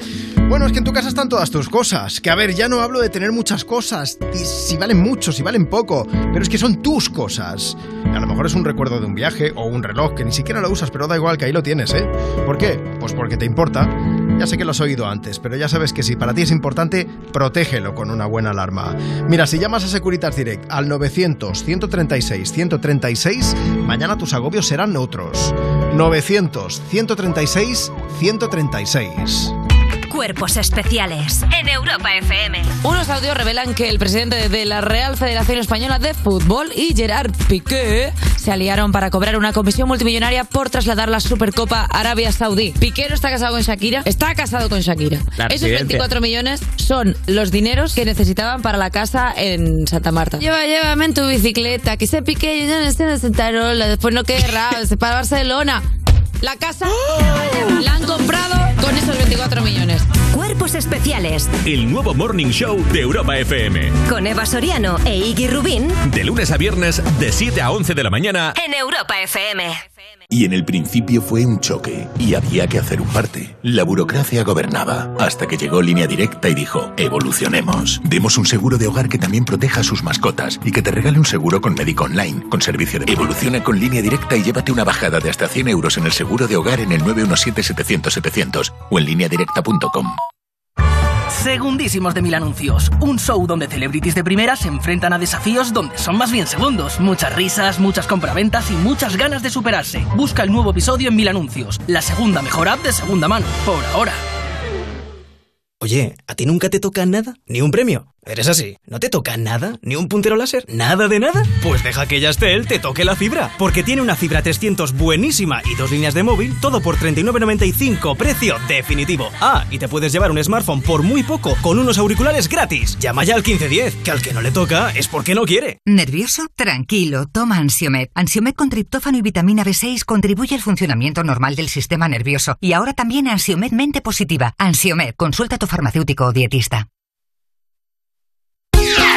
Bueno, es que en tu casa están todas tus cosas. Que a ver, ya no hablo de tener muchas cosas, si valen mucho, si valen poco, pero es que son tus cosas. A lo mejor es un recuerdo de un viaje o un reloj que ni siquiera lo usas, pero da igual que ahí lo tienes, ¿eh? ¿Por qué? Pues porque te importa. Ya sé que lo has oído antes, pero ya sabes que si para ti es importante, protégelo con una buena alarma. Mira, si llamas a Securitas Direct al 900-136-136, mañana tus agobios serán otros. 900-136-136. Cuerpos especiales en Europa FM. Unos audios revelan que el presidente de la Real Federación Española de Fútbol y Gerard Piqué se aliaron para cobrar una comisión multimillonaria por trasladar la Supercopa a Arabia Saudí. Piqué no está casado con Shakira, está casado con Shakira. La Esos residencia. 24 millones son los dineros que necesitaban para la casa en Santa Marta. Lleva, llévame en tu bicicleta, que se Piqué, yo no estoy en Sentarola, después no querrá, se para Barcelona. La casa la han comprado con esos 24 millones. Cuerpos especiales El nuevo Morning Show de Europa FM. con Eva Soriano e Iggy Rubín De lunes a viernes, de 7 a 11 de la mañana. en Europa FM. Y en el principio fue un choque y había que hacer un parte. La burocracia gobernaba hasta que llegó Línea Directa y dijo, evolucionemos. Demos un seguro de hogar que también proteja a sus mascotas y que te regale un seguro con médico online, con servicio de... Evoluciona con Línea Directa y llévate una bajada de hasta 100 euros en el seguro de hogar en el 917-700-700 o en lineadirecta.com. Segundísimos de Mil Anuncios, un show donde celebrities de primera se enfrentan a desafíos donde son más bien segundos. Muchas risas, muchas compraventas y muchas ganas de superarse. Busca el nuevo episodio en Mil Anuncios, la segunda mejor app de segunda mano, por ahora. Oye, ¿a ti nunca te toca nada? ¿Ni un premio? ¿Eres así? ¿No te toca nada? ¿Ni un puntero láser? ¿Nada de nada? Pues deja que Yastel te toque la fibra, porque tiene una fibra 300 buenísima y dos líneas de móvil, todo por 39.95, precio definitivo. Ah, y te puedes llevar un smartphone por muy poco, con unos auriculares gratis. Llama ya al 1510, que al que no le toca es porque no quiere. ¿Nervioso? Tranquilo, toma Ansiomed. Ansiomed con triptófano y vitamina B6 contribuye al funcionamiento normal del sistema nervioso. Y ahora también Ansiomed Mente Positiva. Ansiomed, consulta a tu farmacéutico o dietista.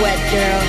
wet, girl.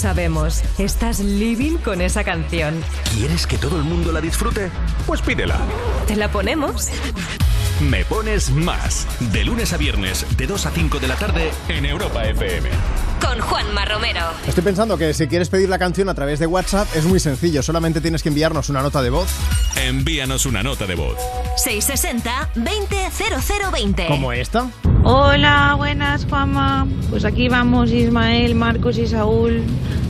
sabemos, estás living con esa canción. ¿Quieres que todo el mundo la disfrute? Pues pídela. ¿Te la ponemos? Me pones más. De lunes a viernes, de 2 a 5 de la tarde, en Europa FM. Con Juanma Romero. Estoy pensando que si quieres pedir la canción a través de WhatsApp es muy sencillo. Solamente tienes que enviarnos una nota de voz. Envíanos una nota de voz. 660-200020. ¿Cómo esta? Hola, buenas Juanma. Pues aquí vamos Ismael, Marcos y Saúl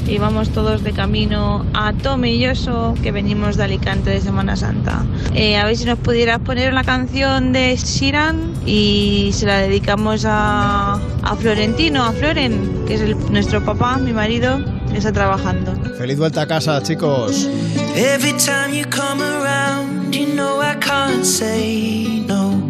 y vamos todos de camino a Tomelloso que venimos de Alicante de Semana Santa. Eh, a ver si nos pudieras poner una canción de Shiran y se la dedicamos a, a Florentino, a Floren, que es nuestro papá, mi marido, que está trabajando. Feliz vuelta a casa, chicos. Every time you come around, you know I can't say no.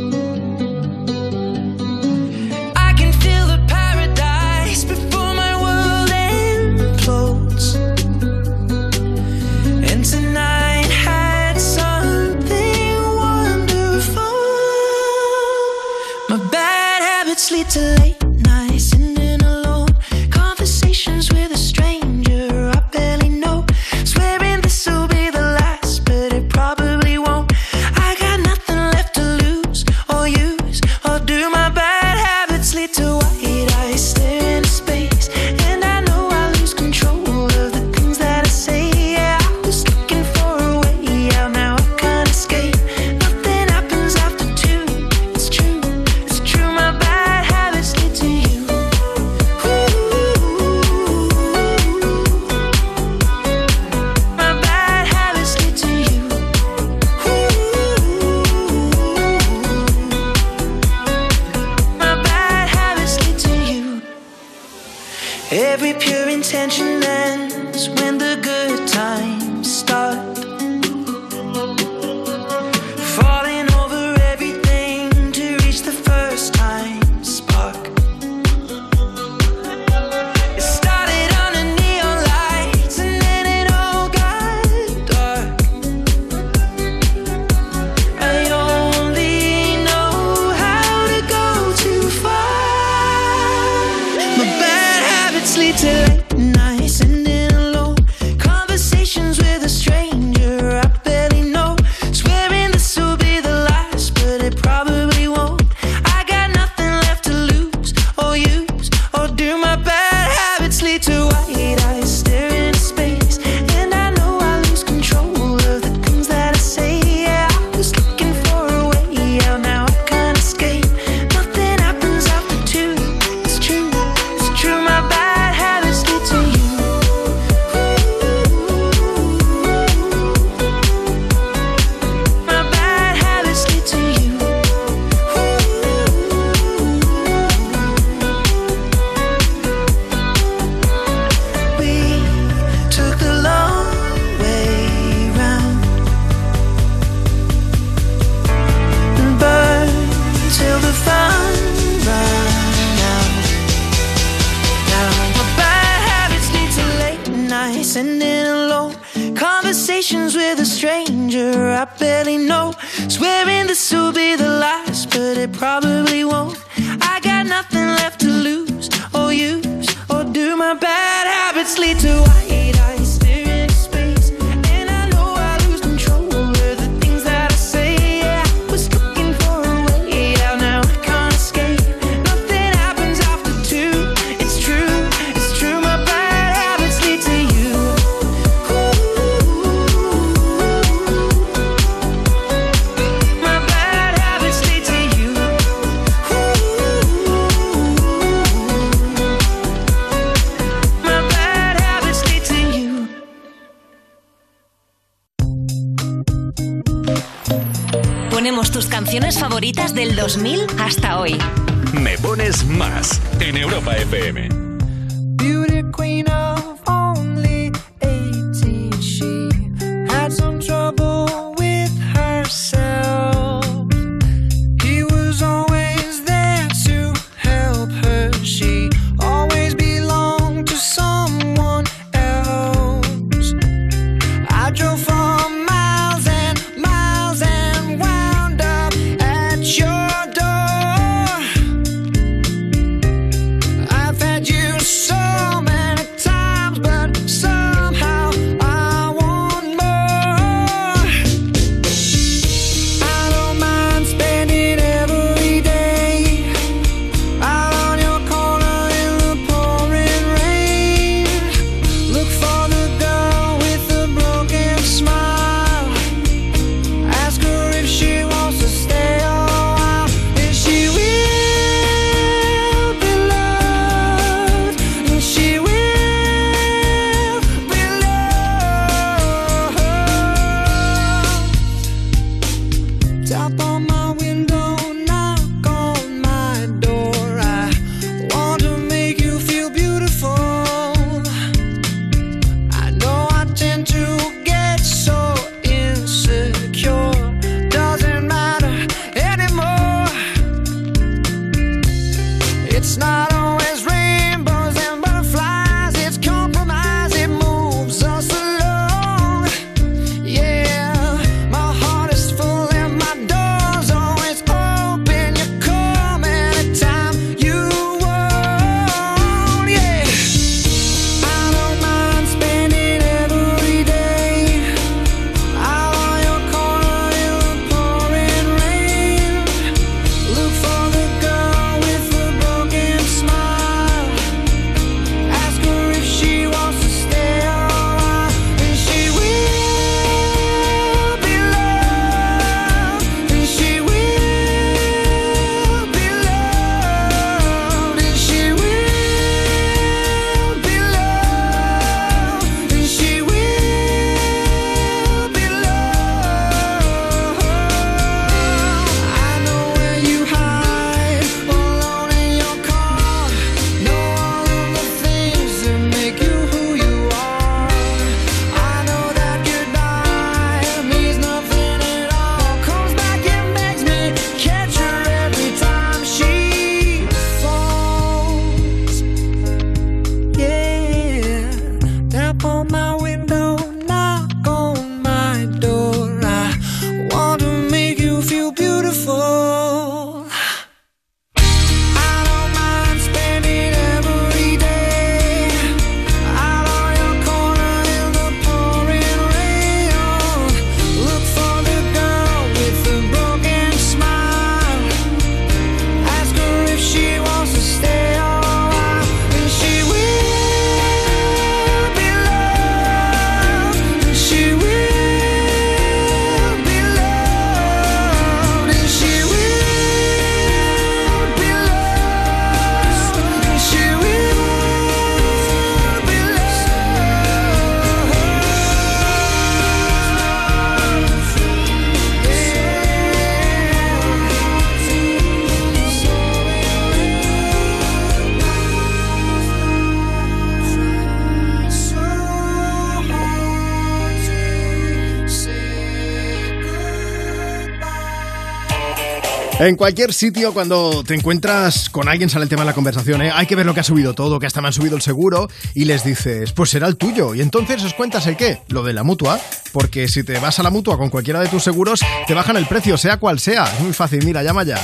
En cualquier sitio, cuando te encuentras con alguien, sale el tema de la conversaciones. ¿eh? Hay que ver lo que ha subido todo, que hasta me han subido el seguro, y les dices, pues será el tuyo. Y entonces os cuentas el qué, lo de la mutua, porque si te vas a la mutua con cualquiera de tus seguros, te bajan el precio, sea cual sea. Es muy fácil, mira, llama ya.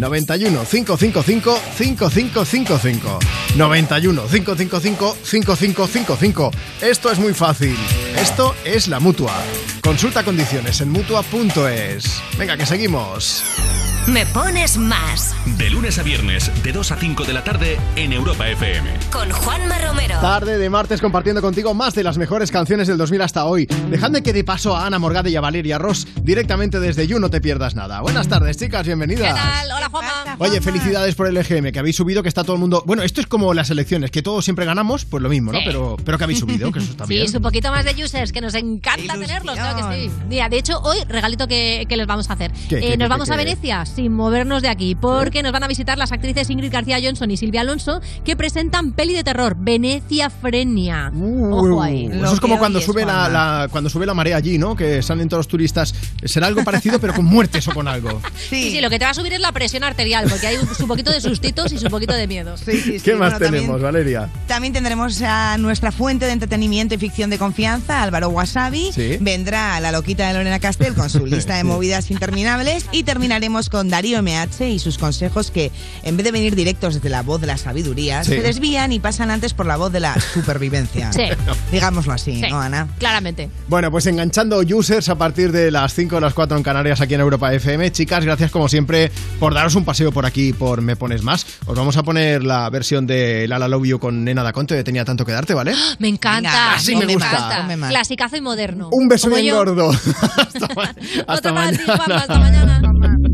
91 555 5555. 91 555 5555. Esto es muy fácil. Esto es la mutua. Consulta condiciones en mutua.es. Venga, que seguimos. Me pones más. De lunes a viernes, de 2 a 5 de la tarde en Europa FM. Con Juanma Romero. Tarde de martes compartiendo contigo más de las mejores canciones del 2000 hasta hoy. Dejadme que de paso a Ana Morgade y a Valeria Ross directamente desde You No Te Pierdas Nada. Buenas tardes, chicas, bienvenidas. Juanma. Oye, felicidades por el EGM, que habéis subido, que está todo el mundo... Bueno, esto es como las elecciones, que todos siempre ganamos, pues lo mismo, ¿no? Sí. Pero, pero que habéis subido, que eso está Sí, bien. es un poquito más de users, que nos encanta tenerlos, claro que sí. Mira, de hecho, hoy, regalito que, que les vamos a hacer. ¿Qué, Eh, qué, nos qué, vamos qué? a Venecia sin movernos de aquí, porque nos van a visitar las actrices Ingrid García Johnson y Silvia Alonso, que presentan peli de terror, Venecia Frenia. Ojo ahí. Uh, Eso es como cuando sube la, la- cuando sube la marea allí, ¿no? Que salen todos los turistas. Será algo parecido, pero con muertes o con algo. Sí. sí, lo que te va a subir es la presión arterial, porque hay un, su poquito de sustitos y su poquito de miedo. ¿Qué más bueno, tenemos, también- Valeria? También tendremos a nuestra fuente de entretenimiento y ficción de confianza, Álvaro Wasabi. Sí. Vendrá la loquita de Lorena Castel con su lista de Sí. movidas interminables. Y terminaremos con Darío MH y sus consejos que, en vez de venir directos desde la voz de la sabiduría, Sí. se desvían y pasan antes por la voz de la supervivencia. Sí. Digámoslo así, Sí. ¿no, Ana? Claramente. Bueno, pues enganchando users a partir de las 5 o las 4 en Canarias aquí en Europa FM. Chicas, gracias como siempre por daros un paseo por aquí por Me Pones Más. Os vamos a poner la versión de La La Love You con Nena da Conte de Tenía Tanto que Darte, ¿vale? Me encanta. Venga, así me me gusta. Clasicazo y moderno. Un beso Como bien yo. gordo. hasta ma- hasta Otro para ti, mañana. Juanma, hasta mañana.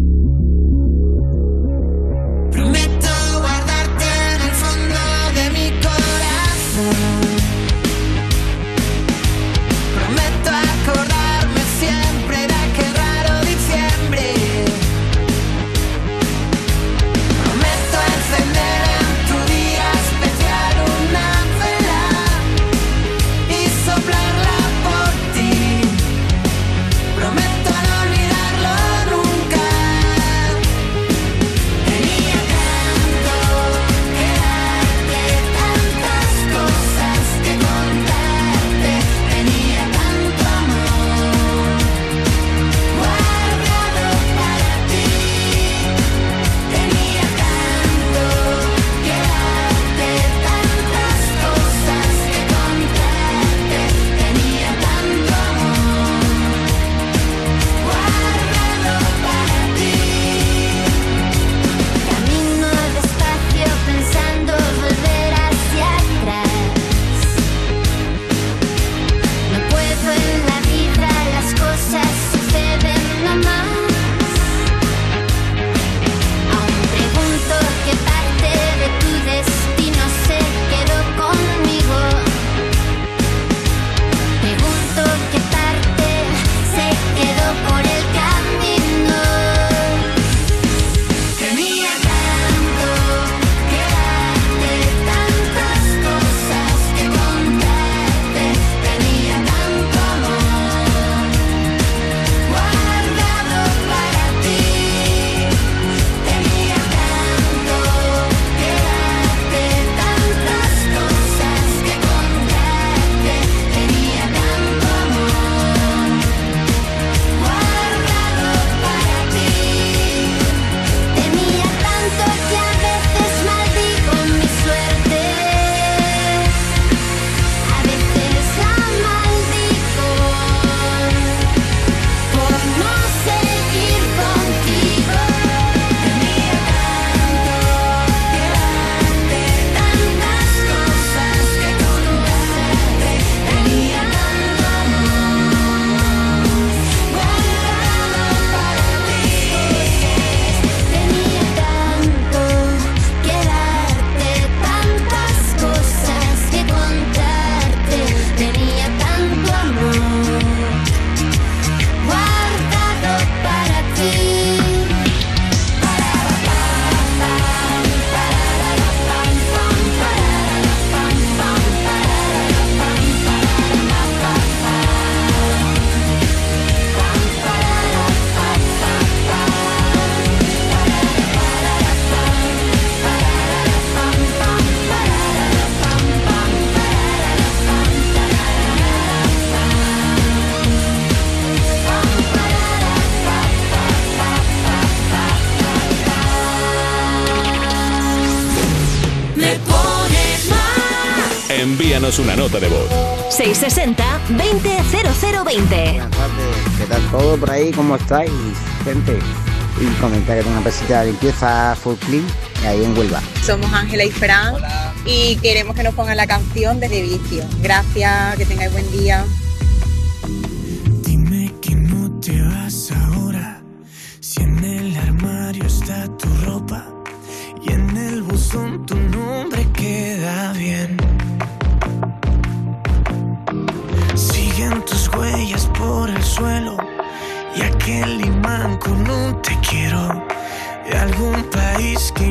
Envíanos una nota de voz. 660-200020. ¿Qué tal todo por ahí? ¿Cómo estáis, gente? y comentar que tengo una empresita de limpieza Full Clean ahí en Huelva. Somos Ángela y Fran y queremos que nos pongan la canción de Vicio. Gracias, que tengáis buen día.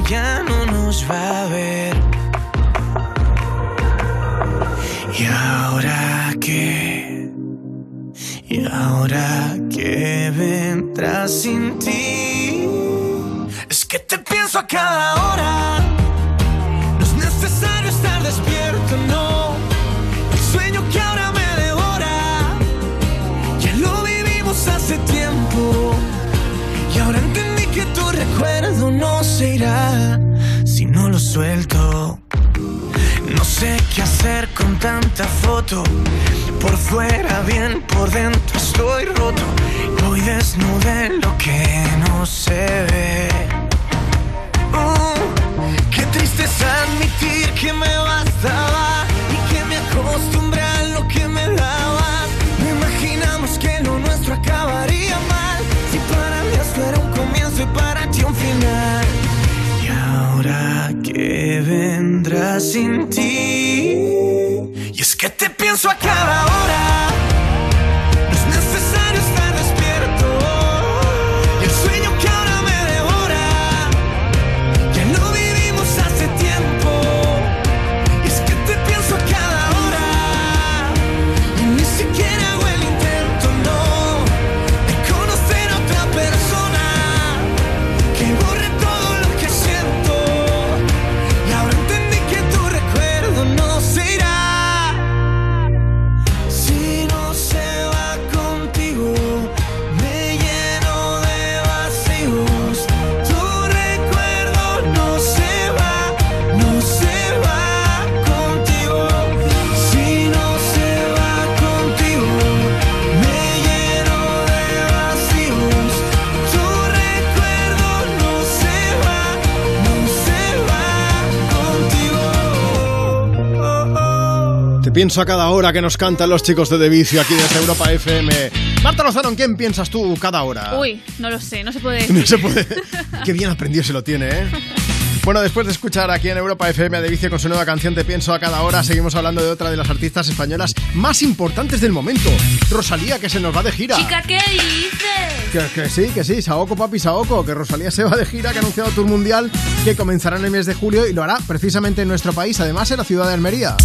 Ya no nos va a ver. ¿Y ahora qué? ¿Y ahora qué vendrá sin ti? Es que te pienso a cada tanta foto. Por fuera bien, por dentro estoy roto. Voy desnudo en lo que no se ve. Uh, qué triste es admitir que me bastaba y que me acostumbré a lo que me dabas. No imaginamos que lo nuestro acabaría mal. Si para mí esto era un comienzo y para ti un final. Y ahora que vendrá sin ti. Y es que te pienso a cada hora que nos cantan los chicos de De Vicio aquí desde Europa FM. Marta Lozano, ¿en quién piensas tú cada hora? Uy, no lo sé, no se puede No decir. se puede. Qué bien aprendido se lo tiene, ¿eh? Bueno, después de escuchar aquí en Europa FM a De Vicio con su nueva canción Te pienso a cada hora, seguimos hablando de otra de las artistas españolas más importantes del momento, Rosalía, que se nos va de gira. Chica, ¿qué dices? Que, que sí, que sí, Saoko papi Saoko, que Rosalía se va de gira, que ha anunciado Tour Mundial, que comenzará en el mes de julio y lo hará precisamente en nuestro país, además en la ciudad de Almería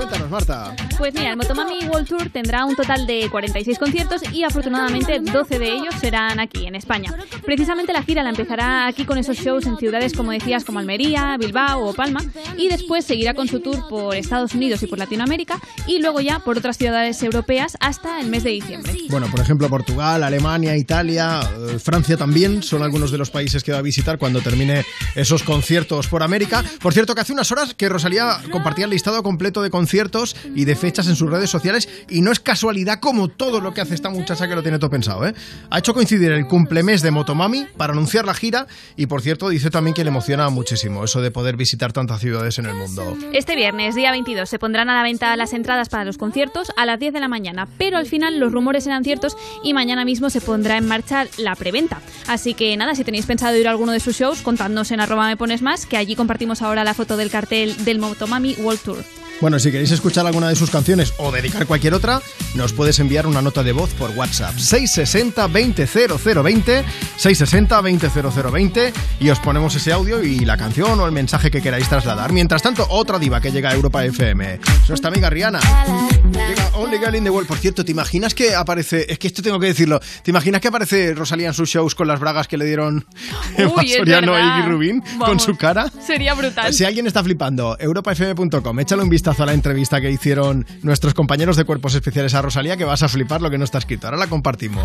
cuenta. Cuéntanos, Marta. Pues mira, el Motomami World Tour tendrá un total de 46 conciertos y afortunadamente 12 de ellos serán aquí, en España. Precisamente la gira la empezará aquí con esos shows en ciudades, como decías, como Almería, Bilbao o Palma, y después seguirá con su tour por Estados Unidos y por Latinoamérica, y luego ya por otras ciudades europeas hasta el mes de diciembre. Bueno, por ejemplo, Portugal, Alemania, Italia, eh, Francia también son algunos de los países que va a visitar cuando termine esos conciertos por América. Por cierto, que hace unas horas que Rosalía compartía el listado completo de conciertos y de fechas en sus redes sociales y no es casualidad como todo lo que hace esta muchacha que lo tiene todo pensado, ¿eh? Ha hecho coincidir el cumplemes de Motomami para anunciar la gira y, por cierto, dice también que le emociona muchísimo eso de poder visitar tantas ciudades en el mundo. Este viernes, día 22, se pondrán a la venta las entradas para los conciertos a las 10 de la mañana, pero al final los rumores eran ciertos y mañana mismo se pondrá en marcha la preventa. Así que nada, si tenéis pensado ir a alguno de sus shows, contadnos en arroba me pones más, que allí compartimos ahora la foto del cartel del Motomami World Tour. Bueno, si queréis escuchar alguna de sus canciones o dedicar cualquier otra, nos puedes enviar una nota de voz por WhatsApp 660 200020 660 200020 y os ponemos ese audio y la canción o el mensaje que queráis trasladar. Mientras tanto, otra diva que llega a Europa FM. Es nuestra amiga Rihanna. Llega Only Girl in the World. Por cierto, ¿te imaginas que aparece? Es que esto tengo que decirlo. ¿Te imaginas que aparece Rosalía en sus shows con las bragas que le dieron Uy, Soriano verdad. Iggy Rubin con Vamos, su cara? Sería brutal. Si alguien está flipando, europafm.com, échale un vistazo a la entrevista que hicieron nuestros compañeros de cuerpos especiales a Rosalía, que vas a flipar lo que no está escrito. Ahora la compartimos.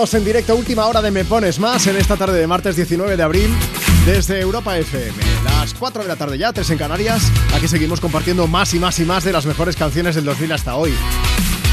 En directo, última hora de Me Pones Más en esta tarde de martes 19 de abril desde Europa FM. Las 4 de la tarde ya, 3 en Canarias. Aquí seguimos compartiendo más y más y más de las mejores canciones del 2000 hasta hoy.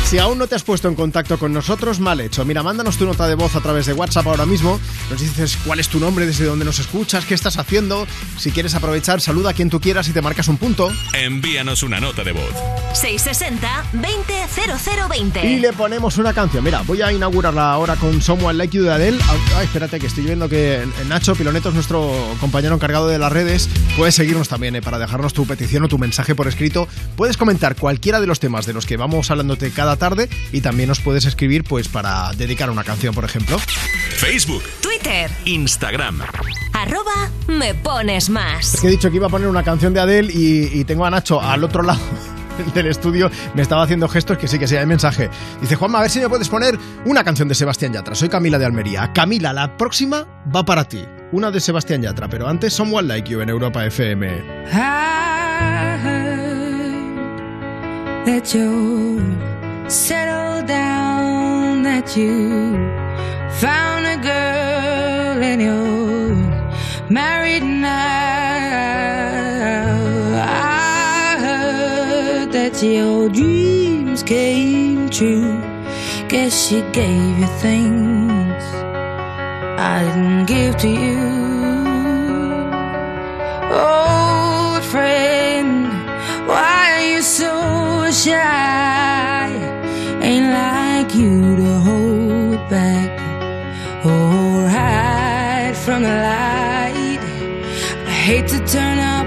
Si aún no te has puesto en contacto con nosotros, mal hecho. Mira, mándanos tu nota de voz a través de WhatsApp ahora mismo. Nos dices cuál es tu nombre, desde dónde nos escuchas, qué estás haciendo. Si quieres aprovechar, saluda a quien tú quieras y te marcas un punto. Envíanos una nota de voz. 660-200020. Y le ponemos una canción. Mira, voy a inaugurarla ahora con Someone Like You de Adele. Ay, espérate, que estoy viendo que Nacho Pilonetos, nuestro compañero encargado de las redes, puedes seguirnos también eh, para dejarnos tu petición o tu mensaje por escrito. Puedes comentar cualquiera de los temas de los que vamos hablándote cada tarde y también nos puedes escribir pues para dedicar una canción, por ejemplo. Facebook, Twitter. Instagram. Arroba me pones más. Es que he dicho que iba a poner una canción de Adele y, y tengo a Nacho al otro lado del estudio. Me estaba haciendo gestos que sí, que sí, hay mensaje. Dice, Juanma, a ver si me puedes poner una canción de Sebastián Yatra. Soy Camila de Almería. Camila, la próxima va para ti. Una de Sebastián Yatra, pero antes Someone Like You en Europa FM. That you settled down, that you found a girl and you're married now. Your dreams came true. Guess she gave you things I didn't give to you. Old friend, why are you so shy? Ain't like you to hold back or hide from the light. I hate to turn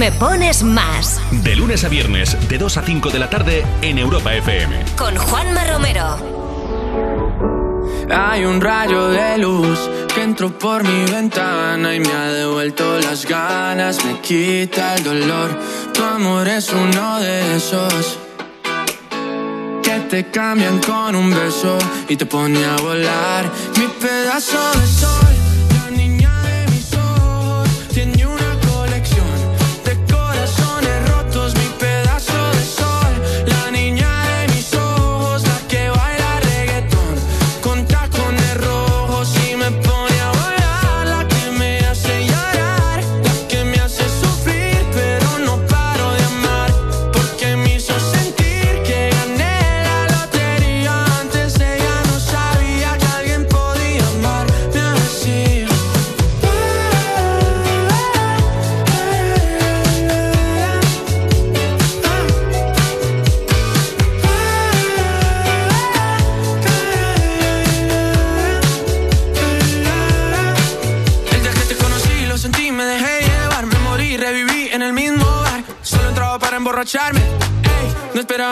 Me pones más. De lunes a viernes, de 2 a 5 de la tarde en Europa FM. Con Juanma Romero. Hay un rayo de luz que entró por mi ventana y me ha devuelto las ganas, me quita el dolor. Tu amor es uno de esos que te cambian con un beso y te pone a volar. Mi pedazo de sol.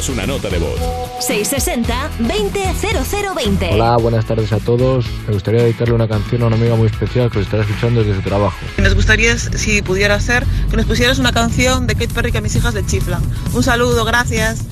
envíanos una nota de voz. 660-200020. Hola, buenas tardes a todos. Me gustaría dedicarle una canción a una amiga muy especial que lo estará escuchando desde su trabajo. Nos gustaría, si pudiera ser, que nos pusieras una canción de Kate Perry que a mis hijas le chiflan. Un saludo, gracias.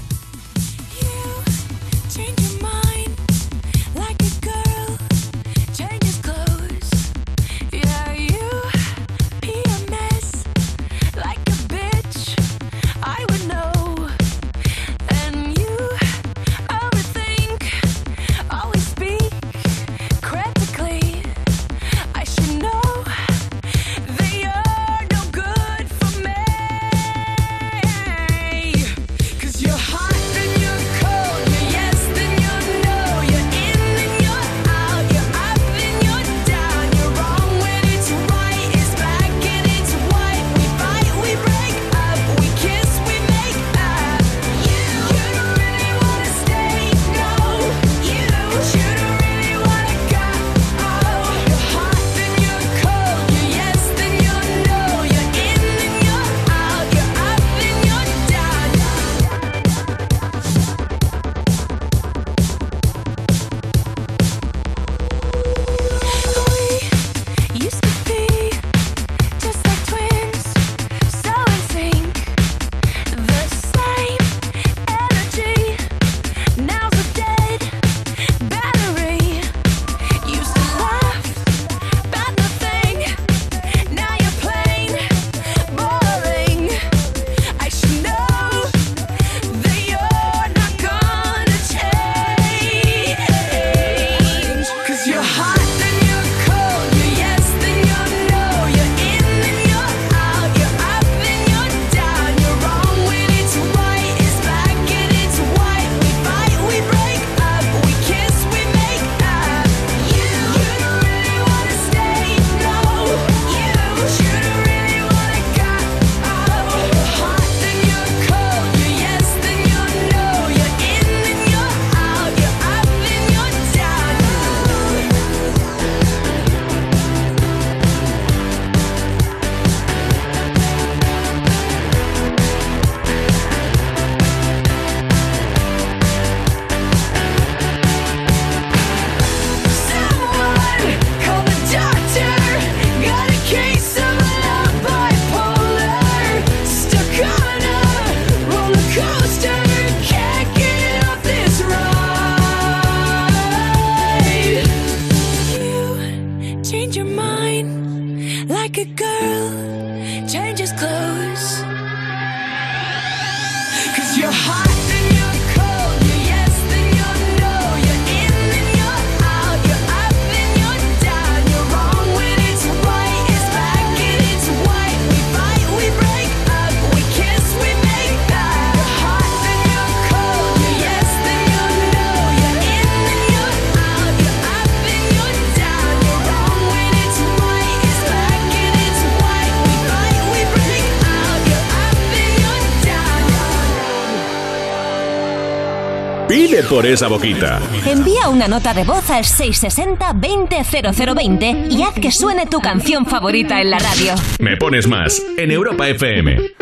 Por esa boquita. Envía una nota de voz al 660-200020 y haz que suene tu canción favorita en la radio. Me pones más en Europa FM.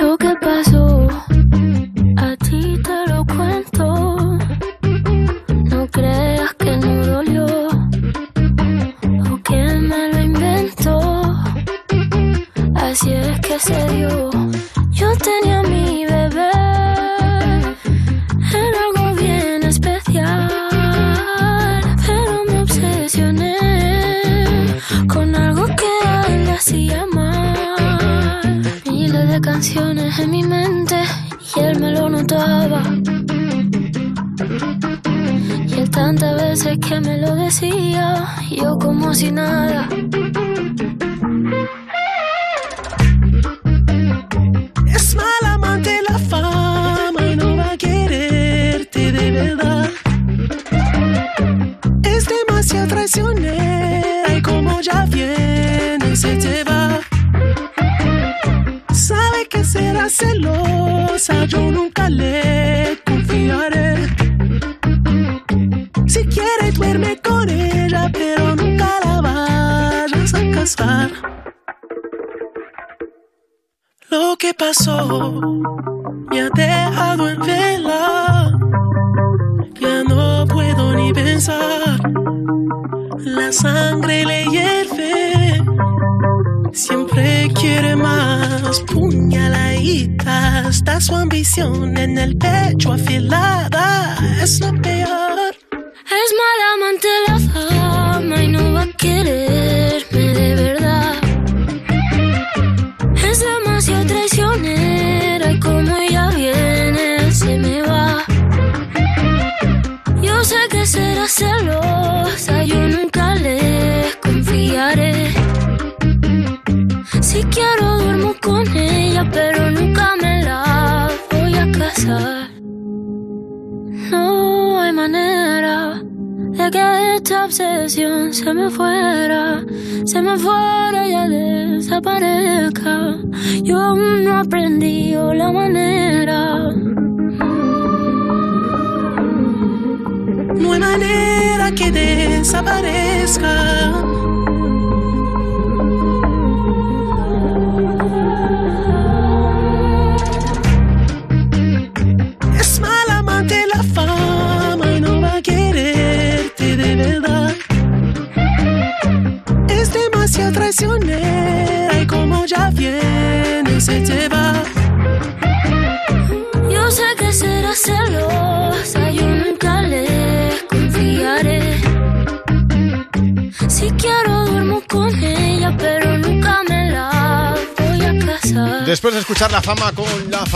Lo que pasó,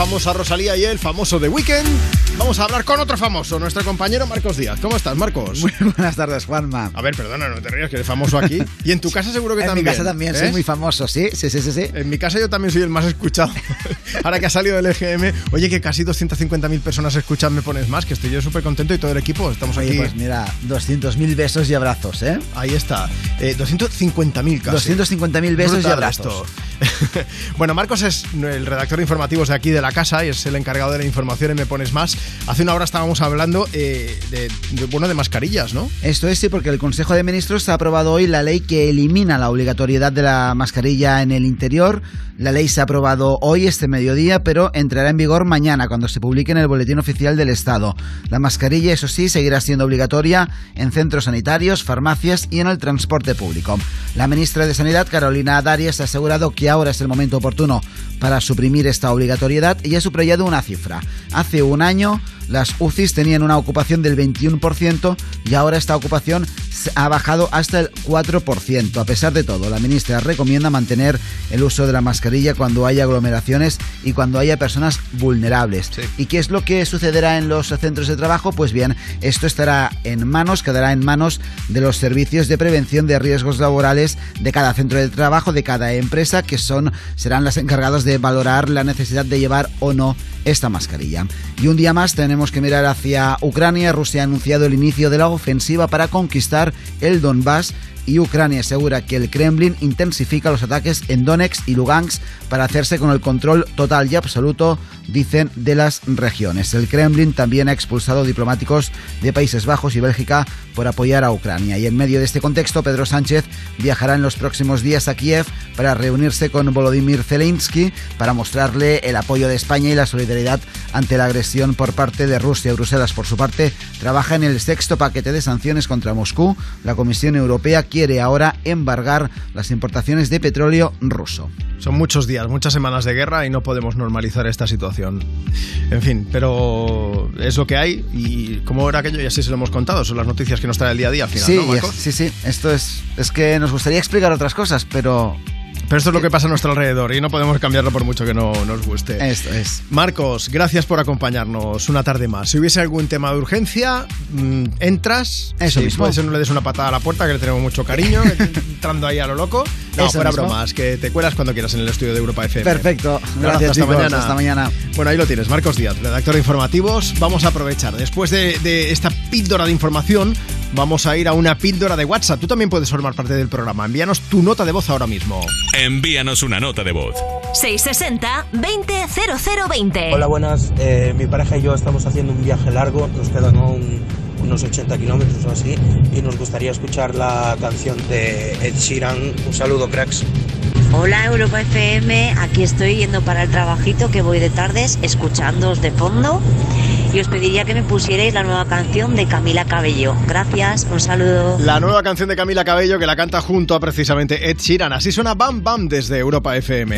la famosa Rosalía y el famoso The Weeknd, vamos a hablar con otro famoso, nuestro compañero Marcos Díaz. ¿Cómo estás, Marcos? Muy buenas tardes, Juanma. A ver, perdona, no te rías, que eres famoso aquí. Y en tu casa seguro que en también. mi casa también ¿eh? soy muy famoso, sí, sí, sí, sí, sí. En mi casa yo también soy el más escuchado. Ahora que ha salido del EGM, oye, que casi 250.000 personas escuchan Me Pones Más, que estoy yo súper contento y todo el equipo. Estamos aquí. Pues mira, 200.000 besos y abrazos, ¿eh? Ahí está. Eh, 250.000 casi. 250.000 besos y abrazos. esto. bueno, Marcos es el redactor de informativos de aquí de la casa y es el encargado de la información en Me Pones Más. Hace una hora estábamos hablando eh, de, de, bueno, de mascarillas, ¿no? Esto es sí, porque el Consejo de Ministros ha aprobado hoy la ley que elimina la obligatoriedad de la mascarilla en el interior. La ley se ha aprobado hoy, este mediodía, pero entrará en vigor mañana, cuando se publique en el Boletín Oficial del Estado. La mascarilla, eso sí, seguirá siendo obligatoria en centros sanitarios, farmacias y en el transporte público. La ministra de Sanidad, Carolina Darias, ha asegurado que ahora es el momento oportuno para suprimir esta obligatoriedad y ha subrayado una cifra. Hace un año las UCIs tenían una ocupación del 21% y ahora esta ocupación ha bajado hasta el 4%. A pesar de todo, la ministra recomienda mantener el uso de la mascarilla cuando haya aglomeraciones y cuando haya personas vulnerables. ¿Y qué es lo que sucederá en los centros de trabajo? Pues bien, esto estará en manos, quedará en manos de los servicios de prevención de riesgos laborales de cada centro de trabajo, de cada empresa, que son serán las encargadas de valorar la necesidad de llevar o no esta mascarilla. Y un día más tenemos que mirar hacia Ucrania. Rusia ha anunciado el inicio de la ofensiva para conquistar el Donbass y Ucrania asegura que el Kremlin intensifica los ataques en Donetsk y Lugansk para hacerse con el control total y absoluto, dicen, de las regiones. El Kremlin también ha expulsado diplomáticos de Países Bajos y Bélgica por apoyar a Ucrania. Y en medio de este contexto, Pedro Sánchez viajará en los próximos días a Kiev para reunirse con Volodymyr Zelensky para mostrarle el apoyo de España y la solidaridad ante la agresión por parte de Rusia. Bruselas, por su parte, trabaja en el sexto paquete de sanciones contra Moscú. La Comisión Europea quiere ahora embargar las importaciones de petróleo ruso. Son muchos días, muchas semanas de guerra y no podemos normalizar esta situación. En fin, pero es lo que hay y como era aquello, ya sí se lo hemos contado, son las noticias que nos trae el día a día al final, Sí, ¿no, Marcos? sí, sí. Esto es, es que nos gustaría explicar otras cosas, pero Pero esto es lo que pasa a nuestro alrededor y no podemos cambiarlo por mucho que no nos guste. Esto es. Marcos, gracias por acompañarnos una tarde más. Si hubiese algún tema de urgencia, mm, entras. Eso Sí, mismo. Puede ser no le des una patada a la puerta, que le tenemos mucho cariño, entrando ahí a lo loco. No, Eso fuera mismo. bromas, que te cuelas cuando quieras en el estudio de Europa FM. Perfecto. Un Gracias, hasta chicos. mañana. Hasta mañana. Bueno, ahí lo tienes, Marcos Díaz, redactor de informativos. Vamos a aprovechar. Después de, de esta píldora de información, vamos a ir a una píldora de WhatsApp. Tú también puedes formar parte del programa. Envíanos tu nota de voz ahora mismo. Envíanos una nota de voz. 660-200020. Hola, buenas. Eh, mi pareja y yo estamos haciendo un viaje largo, nos quedan aún unos 80 kilómetros o así, y nos gustaría escuchar la canción de Ed Sheeran. Un saludo, cracks. Hola Europa FM, aquí estoy yendo para el trabajito que voy de tardes escuchándoos de fondo y os pediría que me pusierais la nueva canción de Camila Cabello. Gracias, un saludo. La nueva canción de Camila Cabello que la canta junto a precisamente Ed Sheeran. Así suena Bam Bam desde Europa FM.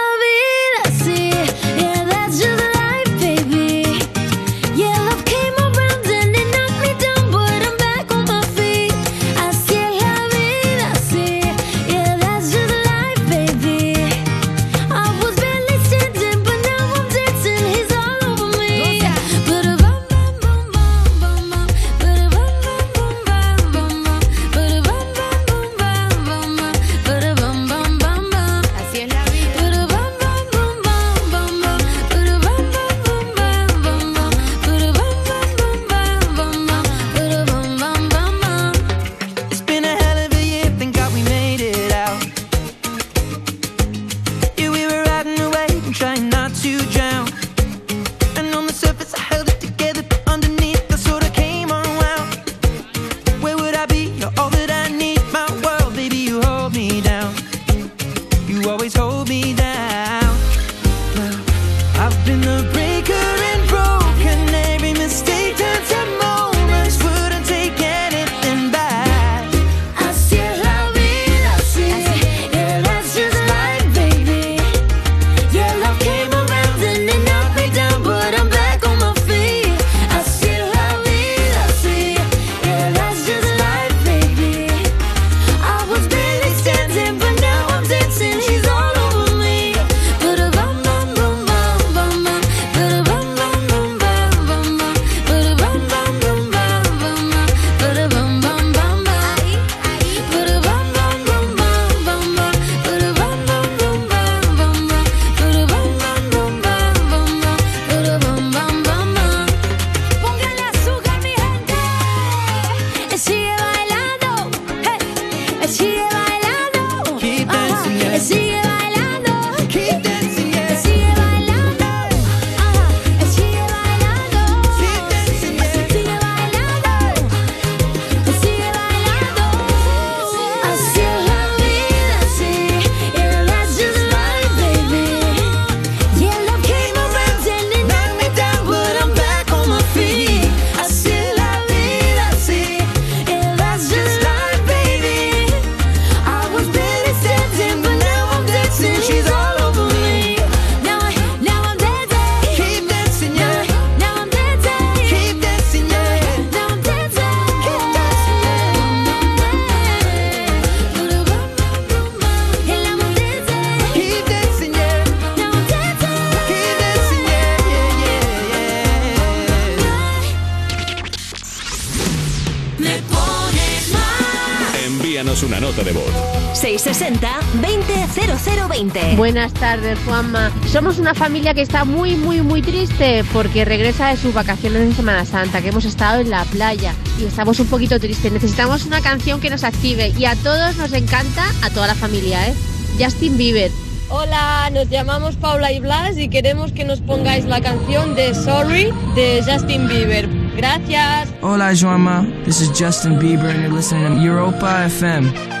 Keep she, 660-200020. Buenas tardes, Juanma. Somos una familia que está muy, muy, muy triste porque regresa de sus vacaciones de Semana Santa, que hemos estado en la playa y estamos un poquito tristes. Necesitamos una canción que nos active y a todos nos encanta, a toda la familia, ¿eh? Justin Bieber. Hola, nos llamamos Paula y Blas y queremos que nos pongáis la canción de Sorry de Justin Bieber. Gracias. Hola, Joama. This is Justin Bieber, and you're listening to Europa FM.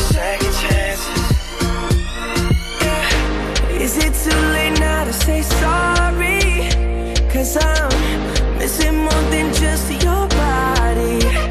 Too late now to say sorry? Cause I'm missing more than just your body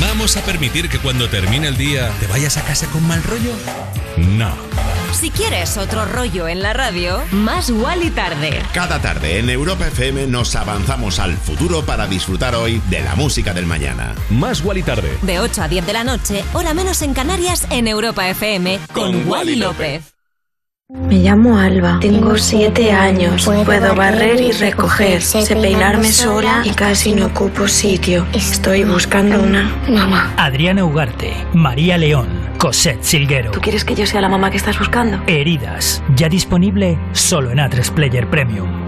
¿Vamos a permitir que cuando termine el día te vayas a casa con mal rollo? No. Si quieres otro rollo en la radio, más y tarde. Cada tarde en Europa FM nos avanzamos al futuro para disfrutar hoy de la música del mañana. Más y tarde. De 8 a 10 de la noche, hora menos en Canarias, en Europa FM, con, Wally López. Me llamo Alba, tengo siete años, puedo barrer y recoger, sé peinarme sola y casi no ocupo sitio. Estoy buscando una mamá. Adriana Ugarte, María León, Cosette Silguero. ¿Tú quieres que yo sea la mamá que estás buscando? Heridas, ya disponible solo en A3 Player Premium.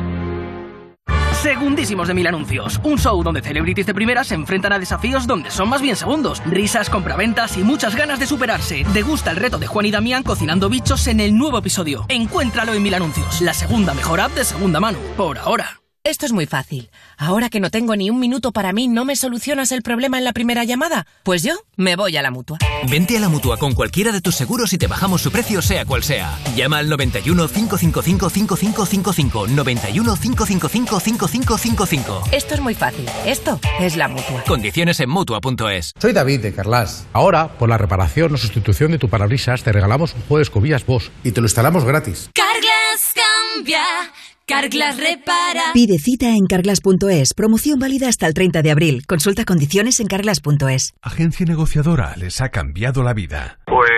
Segundísimos de Mil Anuncios. Un show donde celebrities de primera se enfrentan a desafíos donde son más bien segundos. Risas, compraventas y muchas ganas de superarse. Degusta el reto de Juan y Damián cocinando bichos en el nuevo episodio. Encuéntralo en Mil Anuncios, la segunda mejor app de segunda mano. Por ahora. Esto es muy fácil. Ahora que no tengo ni un minuto para mí, ¿no me solucionas el problema en la primera llamada? Pues yo me voy a la mutua. Vente a la mutua con cualquiera de tus seguros y te bajamos su precio, sea cual sea. Llama al 91 555 5555. 91 555 5555. Esto es muy fácil. Esto es la mutua. Condiciones en mutua.es. Soy David de Carlas. Ahora, por la reparación o sustitución de tu parabrisas, te regalamos un juego de escobillas Bosch y te lo instalamos gratis. Carglass cambia, Carglass repara. Pide cita en carglass.es. Promoción válida hasta el 30 de abril. Consulta condiciones en carglass.es. Agencia negociadora les ha cambiado la vida. Pues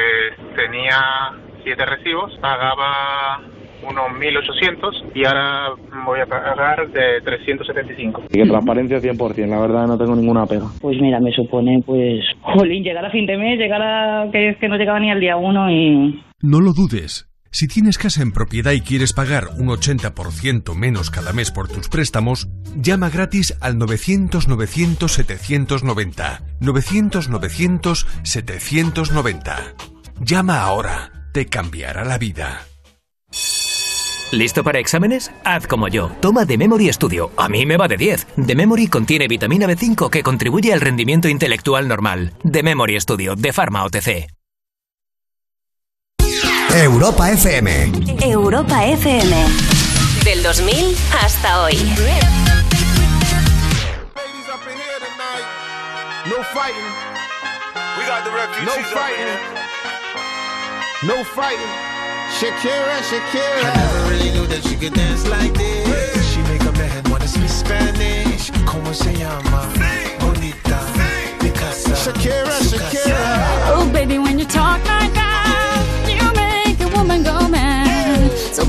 tenía siete recibos, pagaba unos 1.800 y ahora voy a pagar de 375. Y que transparencia 100%, la verdad no tengo ninguna pega. Pues mira, me supone, pues, jolín, llegar a fin de mes, llegar a que es que no llegaba ni al día uno y... No lo dudes. Si tienes casa en propiedad y quieres pagar un 80% menos cada mes por tus préstamos, llama gratis al 900-900-790. 900-900-790. Llama ahora, te cambiará la vida. ¿Listo para exámenes? Haz como yo. Toma The Memory Studio. A mí me va de 10. The Memory contiene vitamina B5 que contribuye al rendimiento intelectual normal. The Memory Studio de Pharma OTC. Europa FM. Europa FM. Del 2000 hasta hoy. No fighting. We got the refugees no fighting. No fighting. Shakira, Shakira. I never really knew that she could dance like this. She make a man wanna speak Spanish. Como se llama? Bonita. Shakira, Shakira. Oh, baby, when you talk like that,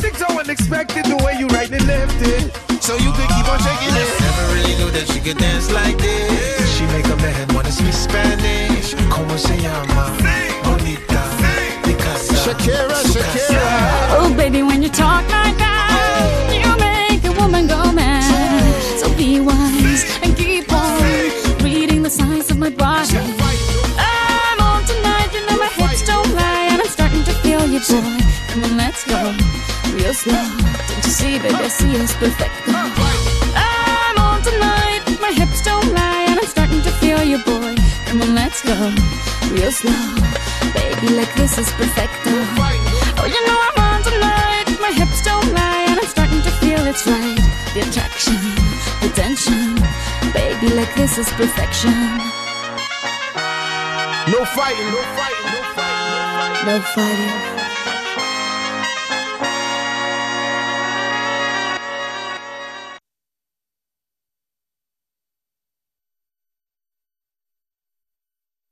Everything's so unexpected, the way you right and left it. So you could keep on shaking it. Never really knew that she could dance like this. She make a man wanna speak Spanish. Como se llama? Bonita. Picasa. Shakira, Shakira. Oh, baby, when you talk like that, you make a woman go mad. So be wise and keep on reading the signs of my body. Boy. Come on, let's go, real slow. Don't you see, baby, I see it's perfect. I'm on tonight, my hips don't lie, and I'm starting to feel you, boy. Come on, let's go, real slow. Baby, like this is perfect. Oh, you know I'm on tonight, my hips don't lie, and I'm starting to feel it's right. The attraction, the tension. Baby, like this is perfection. No fighting, no fighting, no fighting. No fighting.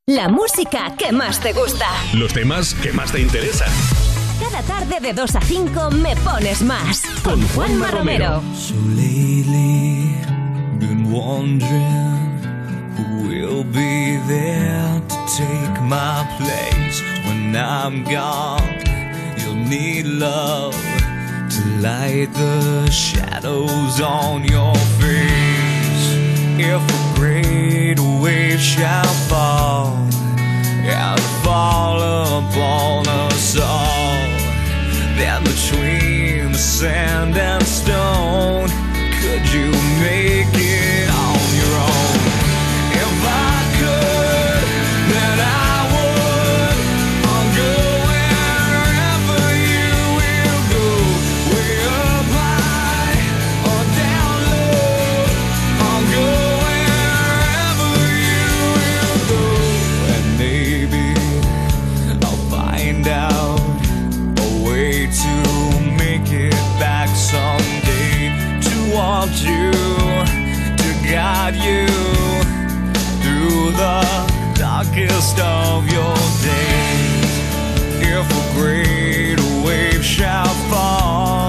La música que más te gusta. Los temas que más te interesan. Cada tarde de 2 a 5 me pones más. Con Juanma Romero. So lately, been wondering who will be there to take my place when I'm gone. You'll need love to light the shadows on your face. If a great wave shall fall. And fall upon us all, then between the sand and stone, could you make it rest of your days if a great wave shall fall.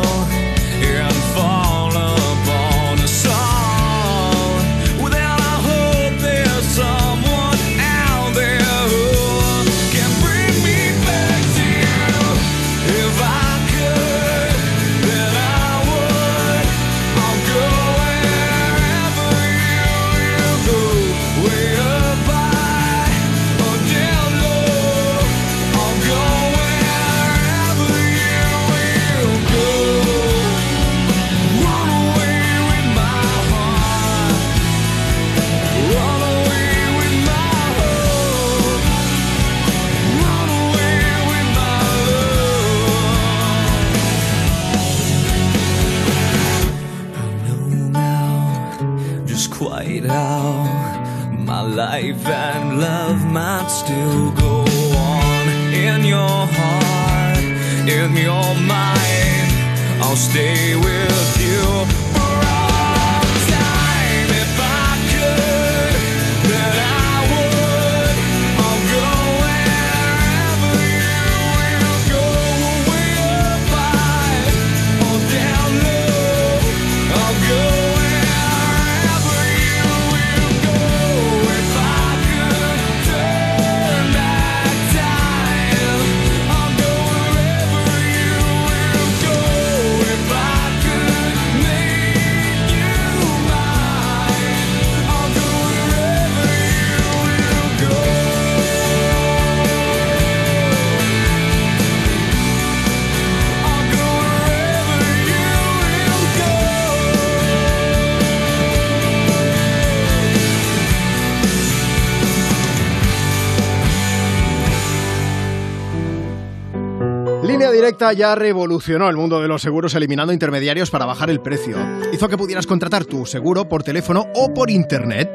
Ya revolucionó el mundo de los seguros eliminando intermediarios para bajar el precio. Hizo que pudieras contratar tu seguro por teléfono o por internet.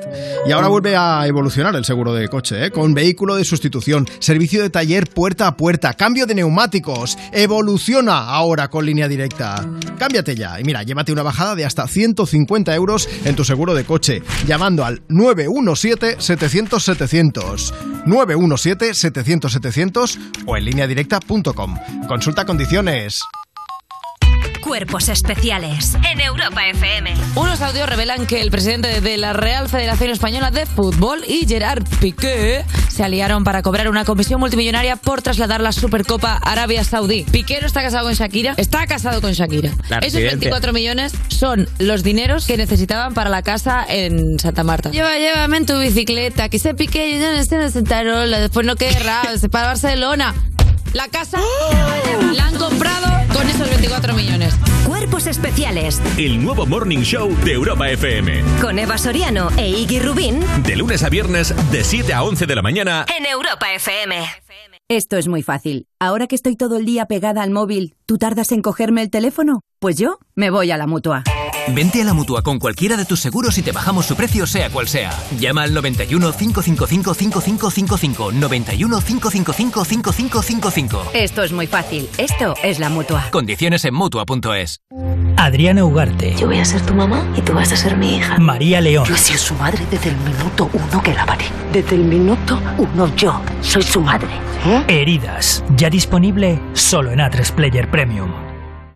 Y ahora vuelve a evolucionar el seguro de coche, ¿eh? con vehículo de sustitución, servicio de taller puerta a puerta, cambio de neumáticos. Evoluciona ahora con Línea Directa. Cámbiate ya y mira, llévate una bajada de hasta 150 euros en tu seguro de coche, llamando al 917-700-700. 917-700-700 o en lineadirecta.com. Consulta condiciones. Cuerpos especiales en Europa FM. Unos audios revelan que el presidente de la Real Federación Española de Fútbol y Gerard Piqué se aliaron para cobrar una comisión multimillonaria por trasladar la Supercopa a Arabia Saudí. Piqué no está casado con Shakira, está casado con Shakira. La Esos residencia. 24 millones son los dineros que necesitaban para la casa en Santa Marta. Lleva, llévame en tu bicicleta, que se Piqué, yo no sé en Sentarola, después no querrá, se para Barcelona. La casa la han comprado con esos 24 millones. Cuerpos especiales El nuevo Morning Show de Europa FM. con Eva Soriano e Iggy Rubín De lunes a viernes, de 7 a 11 de la mañana. en Europa FM. Esto es muy fácil. Ahora que estoy todo el día pegada al móvil, ¿tú tardas en cogerme el teléfono? Pues yo me voy a la mutua. Vente a la mutua con cualquiera de tus seguros y te bajamos su precio, sea cual sea. Llama al 91 555 5555. 91 555 5555. Esto es muy fácil. Esto es la mutua. Condiciones en mutua.es. Adriana Ugarte. Yo voy a ser tu mamá y tú vas a ser mi hija. María León. Yo he sido su madre desde el minuto uno que la paré. Desde el minuto uno yo soy su madre. ¿eh? Heridas. Ya disponible solo en A3 Player Premium.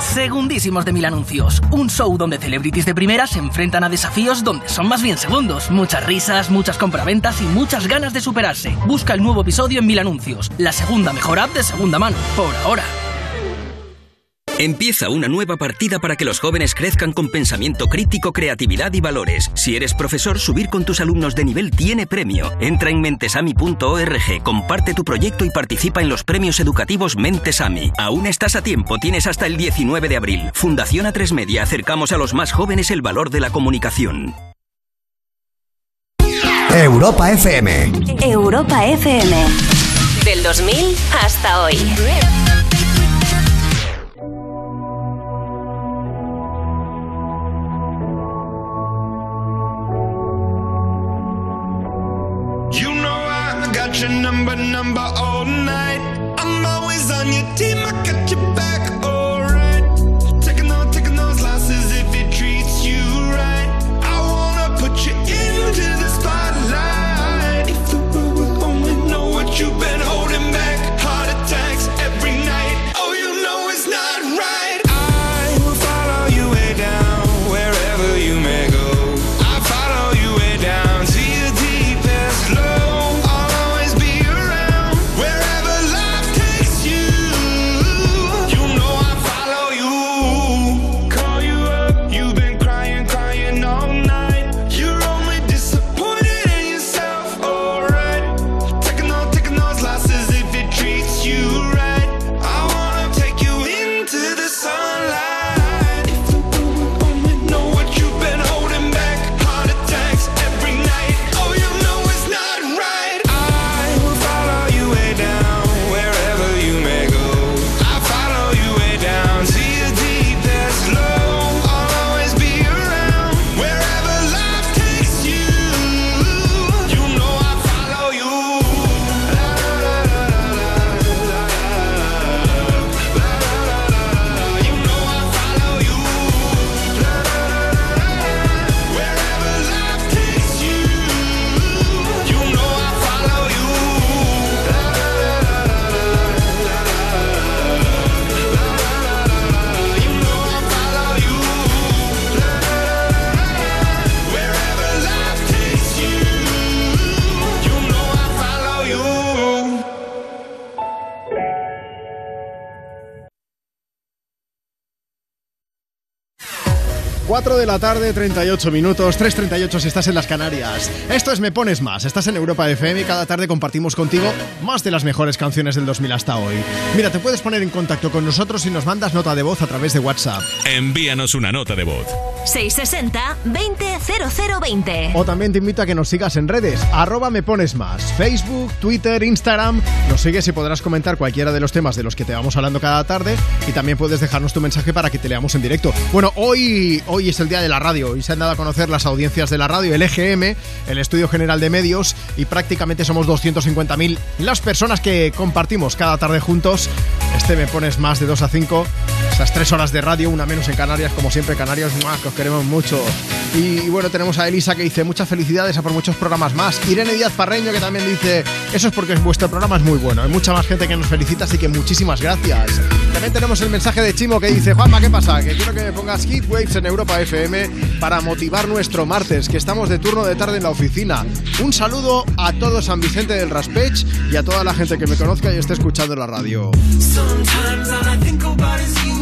Segundísimos de mil anuncios. Un show donde celebrities de primera se enfrentan a desafíos donde son más bien segundos. Muchas risas, muchas compraventas y muchas ganas de superarse. Busca el nuevo episodio en Mil Anuncios, la segunda mejor app de segunda mano. Por ahora. Empieza una nueva partida para que los jóvenes crezcan con pensamiento crítico, creatividad y valores. Si eres profesor, subir con tus alumnos de nivel tiene premio. Entra en mentesami.org, comparte tu proyecto y participa en los premios educativos Mentesami. Aún estás a tiempo, tienes hasta el 19 de abril. Fundación A3 Media, acercamos a los más jóvenes el valor de la comunicación. Europa FM. Europa FM. Del 2000 hasta hoy. Your number, number all night. I'm always on your team, I got your 4 de la tarde, 38 minutos, 3.38 si estás en las Canarias. Esto es Me Pones Más, estás en Europa FM y cada tarde compartimos contigo más de las mejores canciones del 2000 hasta hoy. Mira, te puedes poner en contacto con nosotros si nos mandas nota de voz a través de WhatsApp. Envíanos una nota de voz. 660-200020. O también te invito a que nos sigas en redes, arroba Me Pones Más, Facebook, Twitter, Instagram. Nos sigues y podrás comentar cualquiera de los temas de los que te vamos hablando cada tarde y también puedes dejarnos tu mensaje para que te leamos en directo. Bueno, hoy, hoy es el día de la radio y se han dado a conocer las audiencias de la radio, el EGM, el Estudio General de Medios, y prácticamente somos 250.000 las personas que compartimos cada tarde juntos. Este me pones más de 2 a 5, esas 3 horas de radio, una menos en Canarias, como siempre, Canarias, ¡mua! que os queremos mucho. Y, bueno, tenemos a Elisa que dice muchas felicidades a por muchos programas más. Irene Díaz Parreño que también dice eso es porque vuestro programa es muy bueno. Hay mucha más gente que nos felicita, así que muchísimas gracias. También tenemos el mensaje de Chimo que dice Juanma, ¿qué pasa? Que quiero que me pongas Heat Waves en Europa FM para motivar nuestro martes, que estamos de turno de tarde en la oficina. Un saludo a todo San Vicente del Raspech y a toda la gente que me conozca y esté escuchando la radio. Sometimes all I think about.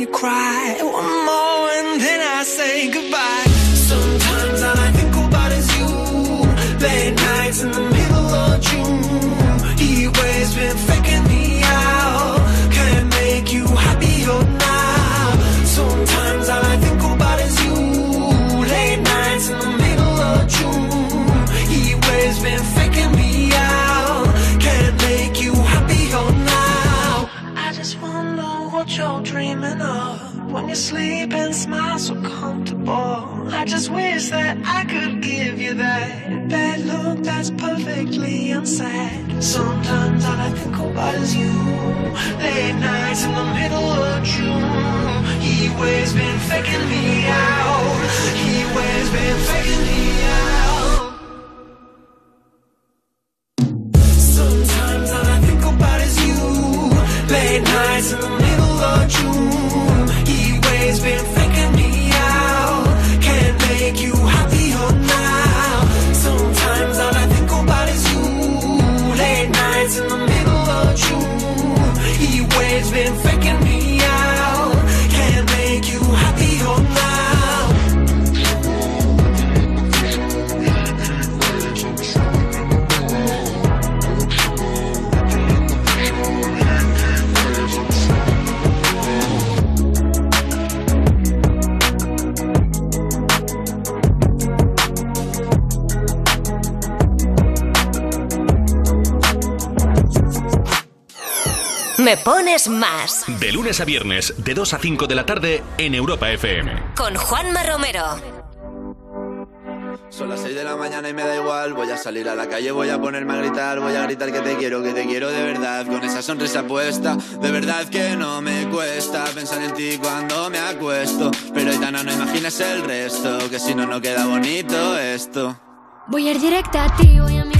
you cry. You sleep and smile so comfortable. I just wish that I could give you that bad look that's perfectly unsaid. Sometimes all I think about is you. Late nights in the middle of June. He waves been faking me out. He waves been faking me out. Me pones más. De lunes a viernes, de 2 a 5 de la tarde, en Europa FM. Con Juanma Romero. Son las 6 de la mañana y me da igual. Voy a salir a la calle, voy a ponerme a gritar. Voy a gritar que te quiero, que te quiero de verdad. Con esa sonrisa puesta, de verdad que no me cuesta pensar en ti cuando me acuesto. Pero Aitana, no imagines el resto, que si no, no queda bonito esto. Voy a ir directa a ti, voy a mirarte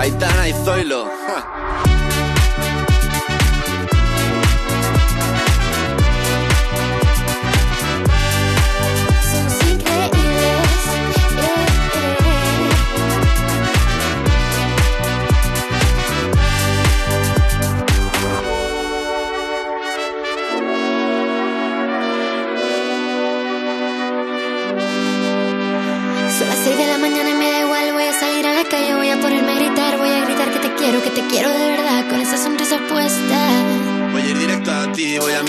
Aitana y Zoilo. ja.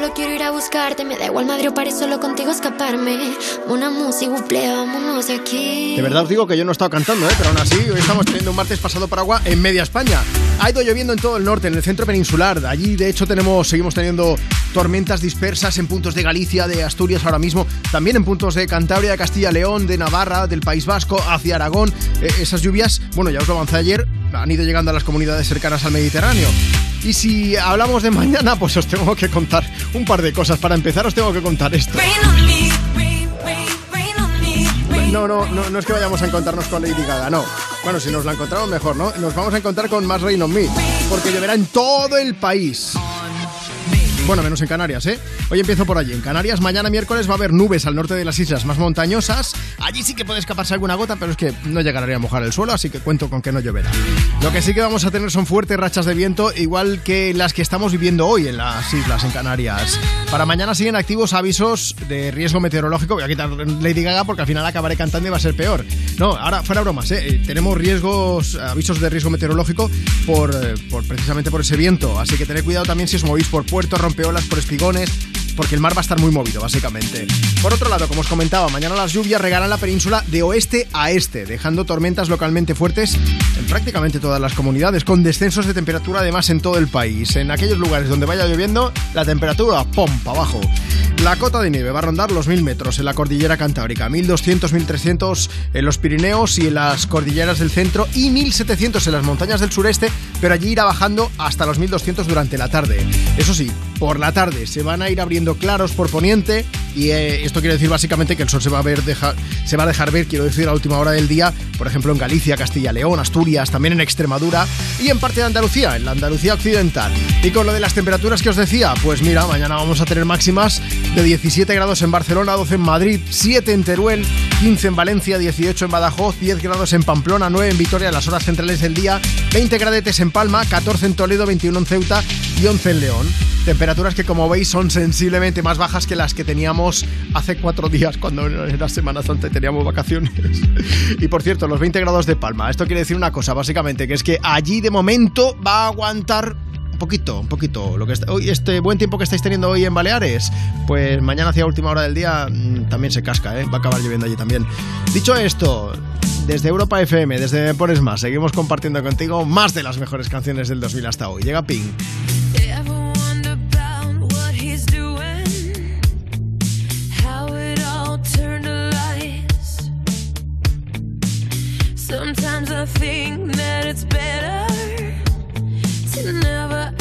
Solo quiero ir a buscarte. Me da igual Madrid o París, solo contigo escaparme. Una música, vámonos de aquí. De verdad os digo que yo no he estado cantando, ¿eh? pero aún así hoy estamos teniendo un martes pasado por agua en media España. Ha ido lloviendo en todo el norte, en el centro peninsular. Allí, de hecho, tenemos, seguimos teniendo tormentas dispersas en puntos de Galicia, de Asturias ahora mismo, también en puntos de Cantabria, de Castilla-León, de Navarra, del País Vasco, hacia Aragón. Eh, esas lluvias, bueno, ya os lo avancé ayer, han ido llegando a las comunidades cercanas al Mediterráneo. Y si hablamos de mañana, pues os tengo que contar un par de cosas. Para empezar, os tengo que contar esto. No, no, no, no es que vayamos a encontrarnos con Lady Gaga, no. Bueno, si nos la encontramos mejor, ¿no? Nos vamos a encontrar con más Rain on Me, porque lloverá en todo el país. Bueno, menos en Canarias, ¿eh? Hoy empiezo por allí. En Canarias, mañana miércoles va a haber nubes al norte de las islas más montañosas. Allí sí que puede escaparse alguna gota, pero es que no llegará a mojar el suelo, así que cuento con que no lloverá. Lo que sí que vamos a tener son fuertes rachas de viento, igual que las que estamos viviendo hoy en las islas, en Canarias. Para mañana siguen activos avisos de riesgo meteorológico. Voy a quitar Lady Gaga porque al final acabaré cantando y va a ser peor. No, ahora fuera bromas, ¿eh? Eh, Tenemos riesgos, avisos de riesgo meteorológico por, eh, por precisamente por ese viento. Así que tened cuidado también si os movís por puertos, rompeolas, por espigones, porque el mar va a estar muy movido, básicamente. Por otro lado, como os comentaba, mañana las lluvias regalan la península de oeste a este, dejando tormentas localmente fuertes en prácticamente todas las comunidades, con descensos de temperatura además en todo el país. En aquellos lugares donde vaya lloviendo, la temperatura, ¡pum!, para abajo. La cota de nieve va a rondar los 1000 metros en la cordillera cantábrica, 1200, 1300 en los Pirineos y en las cordilleras del centro y 1700 en las montañas del sureste, pero allí irá bajando hasta los 1200 durante la tarde. Eso sí, por la tarde se van a ir abriendo claros por poniente y eh, esto quiere decir básicamente que el sol se va a ver deja- se va a dejar ver, quiero decir, a última hora del día, por ejemplo en Galicia, Castilla, León, Asturias, también en Extremadura y en parte de Andalucía, en la Andalucía occidental. Y con lo de las temperaturas que os decía, pues mira, mañana vamos a tener máximas de 17 grados en Barcelona, 12 en Madrid, 7 en Teruel, 15 en Valencia, 18 en Badajoz, 10 grados en Pamplona, 9 en Vitoria en las horas centrales del día, 20 gradetes en Palma, 14 en Toledo, 21 en Ceuta y 11 en León. Temperaturas que como veis son sensiblemente más bajas que las que teníamos hace cuatro días cuando era Semana Santa y teníamos vacaciones. Y por cierto, los 20 grados de Palma. Esto quiere decir una cosa, básicamente, que es que allí de momento va a aguantar un poquito, un poquito. Lo que hoy, este buen tiempo que estáis teniendo hoy en Baleares, pues mañana hacia última hora del día mm, también se casca, ¿eh? va a acabar lloviendo allí también. Dicho esto, desde Europa FM, desde Me Pones Más, seguimos compartiendo contigo más de las mejores canciones del 2000 hasta hoy. Llega Pink. Sometimes I think that it's better to never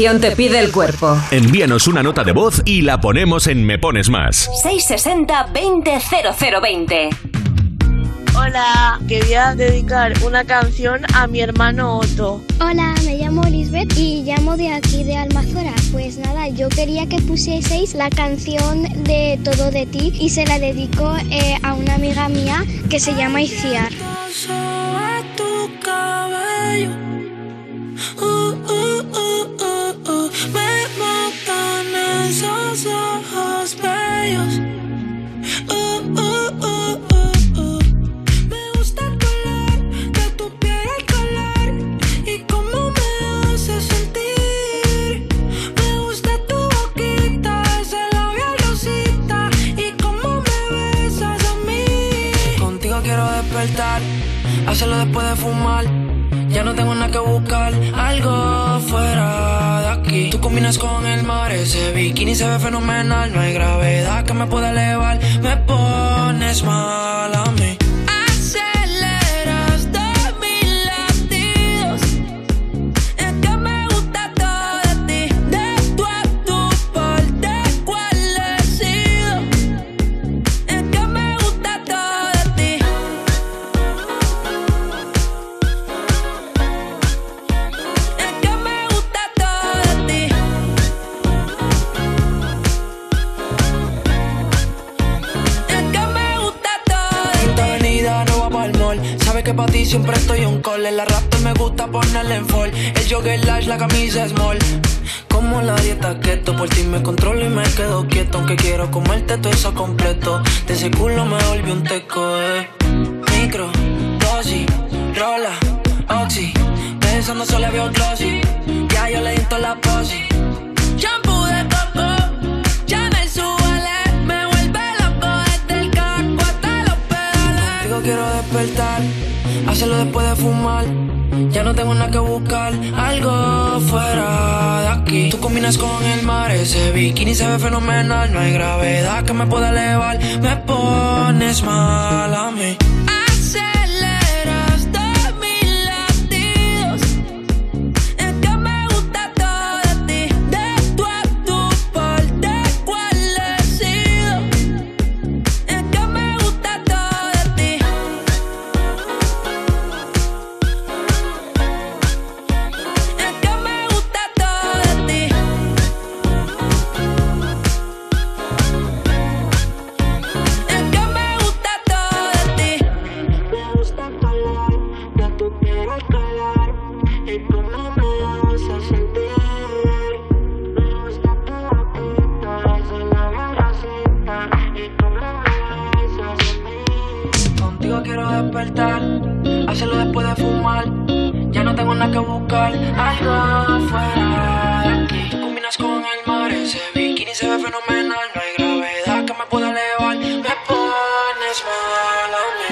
te pide el cuerpo? Envíanos una nota de voz y la ponemos en Me Pones Más. 660-200020. Hola, quería dedicar una canción a mi hermano Otto. Hola, me llamo Lisbeth y llamo de aquí de Almazora. Pues nada, yo quería que pusieseis la canción de Todo de ti y se la dedico eh, a una amiga mía que se llama Iciar.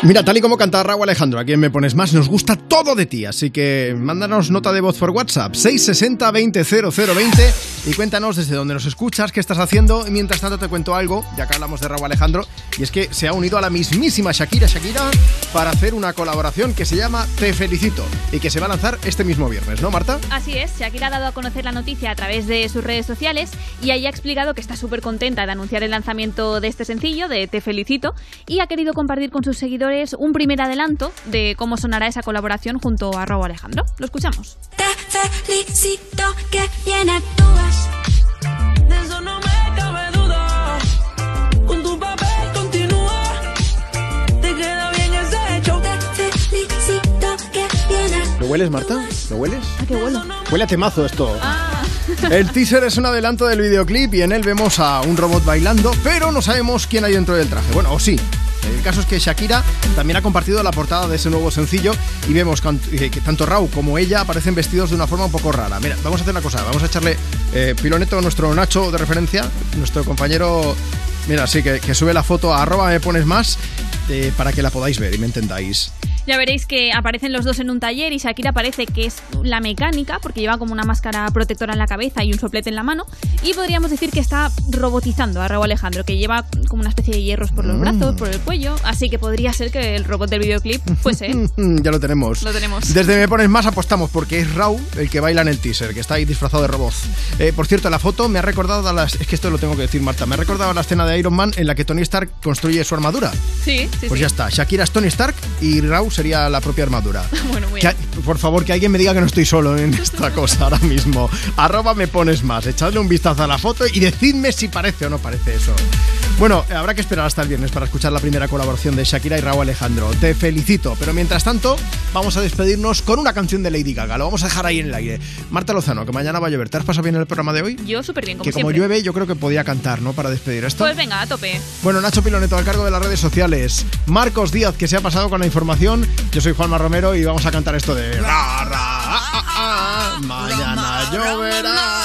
Mira, tal y como canta Raúl Alejandro, a quien me pones más, nos gusta todo de ti. Así que mándanos nota de voz por WhatsApp, 660 20 0020 y cuéntanos desde dónde nos escuchas, qué estás haciendo. Y mientras tanto te cuento algo, ya que hablamos de Raúl Alejandro, y es que se ha unido a la mismísima Shakira Shakira para hacer una colaboración que se llama Te Felicito y que se va a lanzar este mismo viernes, ¿no, Marta? Así es, Shakira ha dado a conocer la noticia a través de sus redes sociales y ahí ha explicado que está súper contenta de anunciar el lanzamiento de este sencillo, de Te Felicito, y ha querido compartir con sus seguidores un primer adelanto de cómo sonará esa colaboración junto a Raúl Alejandro. Lo escuchamos. Te felicito que bien actúas. De eso no me cabe duda. Con tu papel continúa. Te queda bien ese show. Te felicito que bien actúas. ¿Lo hueles, Marta? ¿Lo hueles? Ah, qué bueno. Huele a temazo esto. Ah. El teaser es un adelanto del videoclip y en él vemos a un robot bailando, pero no sabemos quién hay dentro del traje. Bueno, o sí. El caso es que Shakira también ha compartido la portada de ese nuevo sencillo y vemos eh, que tanto Raúl como ella aparecen vestidos de una forma un poco rara. Mira, vamos a hacer una cosa, vamos a echarle eh, piloneto a nuestro Nacho de referencia, nuestro compañero, mira, sí, que, que sube la foto a arroba me pones más eh, para que la podáis ver y me entendáis. Ya veréis que aparecen los dos en un taller y Shakira parece que es la mecánica porque lleva como una máscara protectora en la cabeza y un soplete en la mano y podríamos decir que está robotizando a Raúl Alejandro que lleva como una especie de hierros por los Mm. brazos, por el cuello, así que podría ser que el robot del videoclip fuese ya lo tenemos. Lo tenemos. Desde Me Pones Más apostamos porque es Raúl el que baila en el teaser, que está ahí disfrazado de robot. Eh, por cierto, la foto me ha recordado a las... Es que esto lo tengo que decir, Marta. Me ha recordado a la escena de Iron Man en la que Tony Stark construye su armadura. Sí, sí, Pues sí. ya está. Shakira es Tony Stark y Raúl sería la propia armadura. Bueno, muy Que- bien. por favor, que alguien me diga que no estoy solo en esta cosa ahora mismo. Arroba me pones más. Echadle un vistazo a la foto y decidme si parece o no parece eso. Bueno, eh, habrá que esperar hasta el viernes para escuchar la primera colaboración de Shakira y Raúl Alejandro. Te felicito, pero mientras tanto vamos a despedirnos con una canción de Lady Gaga. Lo vamos a dejar ahí en el aire. Marta Lozano, que mañana va a llover. ¿Te has pasado bien el programa de hoy? Yo súper bien, como que como siempre. llueve, yo creo que podía cantar, ¿no? Para despedir esto. Pues venga, a tope. Bueno, Nacho Piloneto al cargo de las redes sociales. Marcos Díaz, que se ha pasado con la información. Yo soy Juanma Romero y vamos a cantar esto de. Ra, ra, ah, ah, ah, mañana lloverá.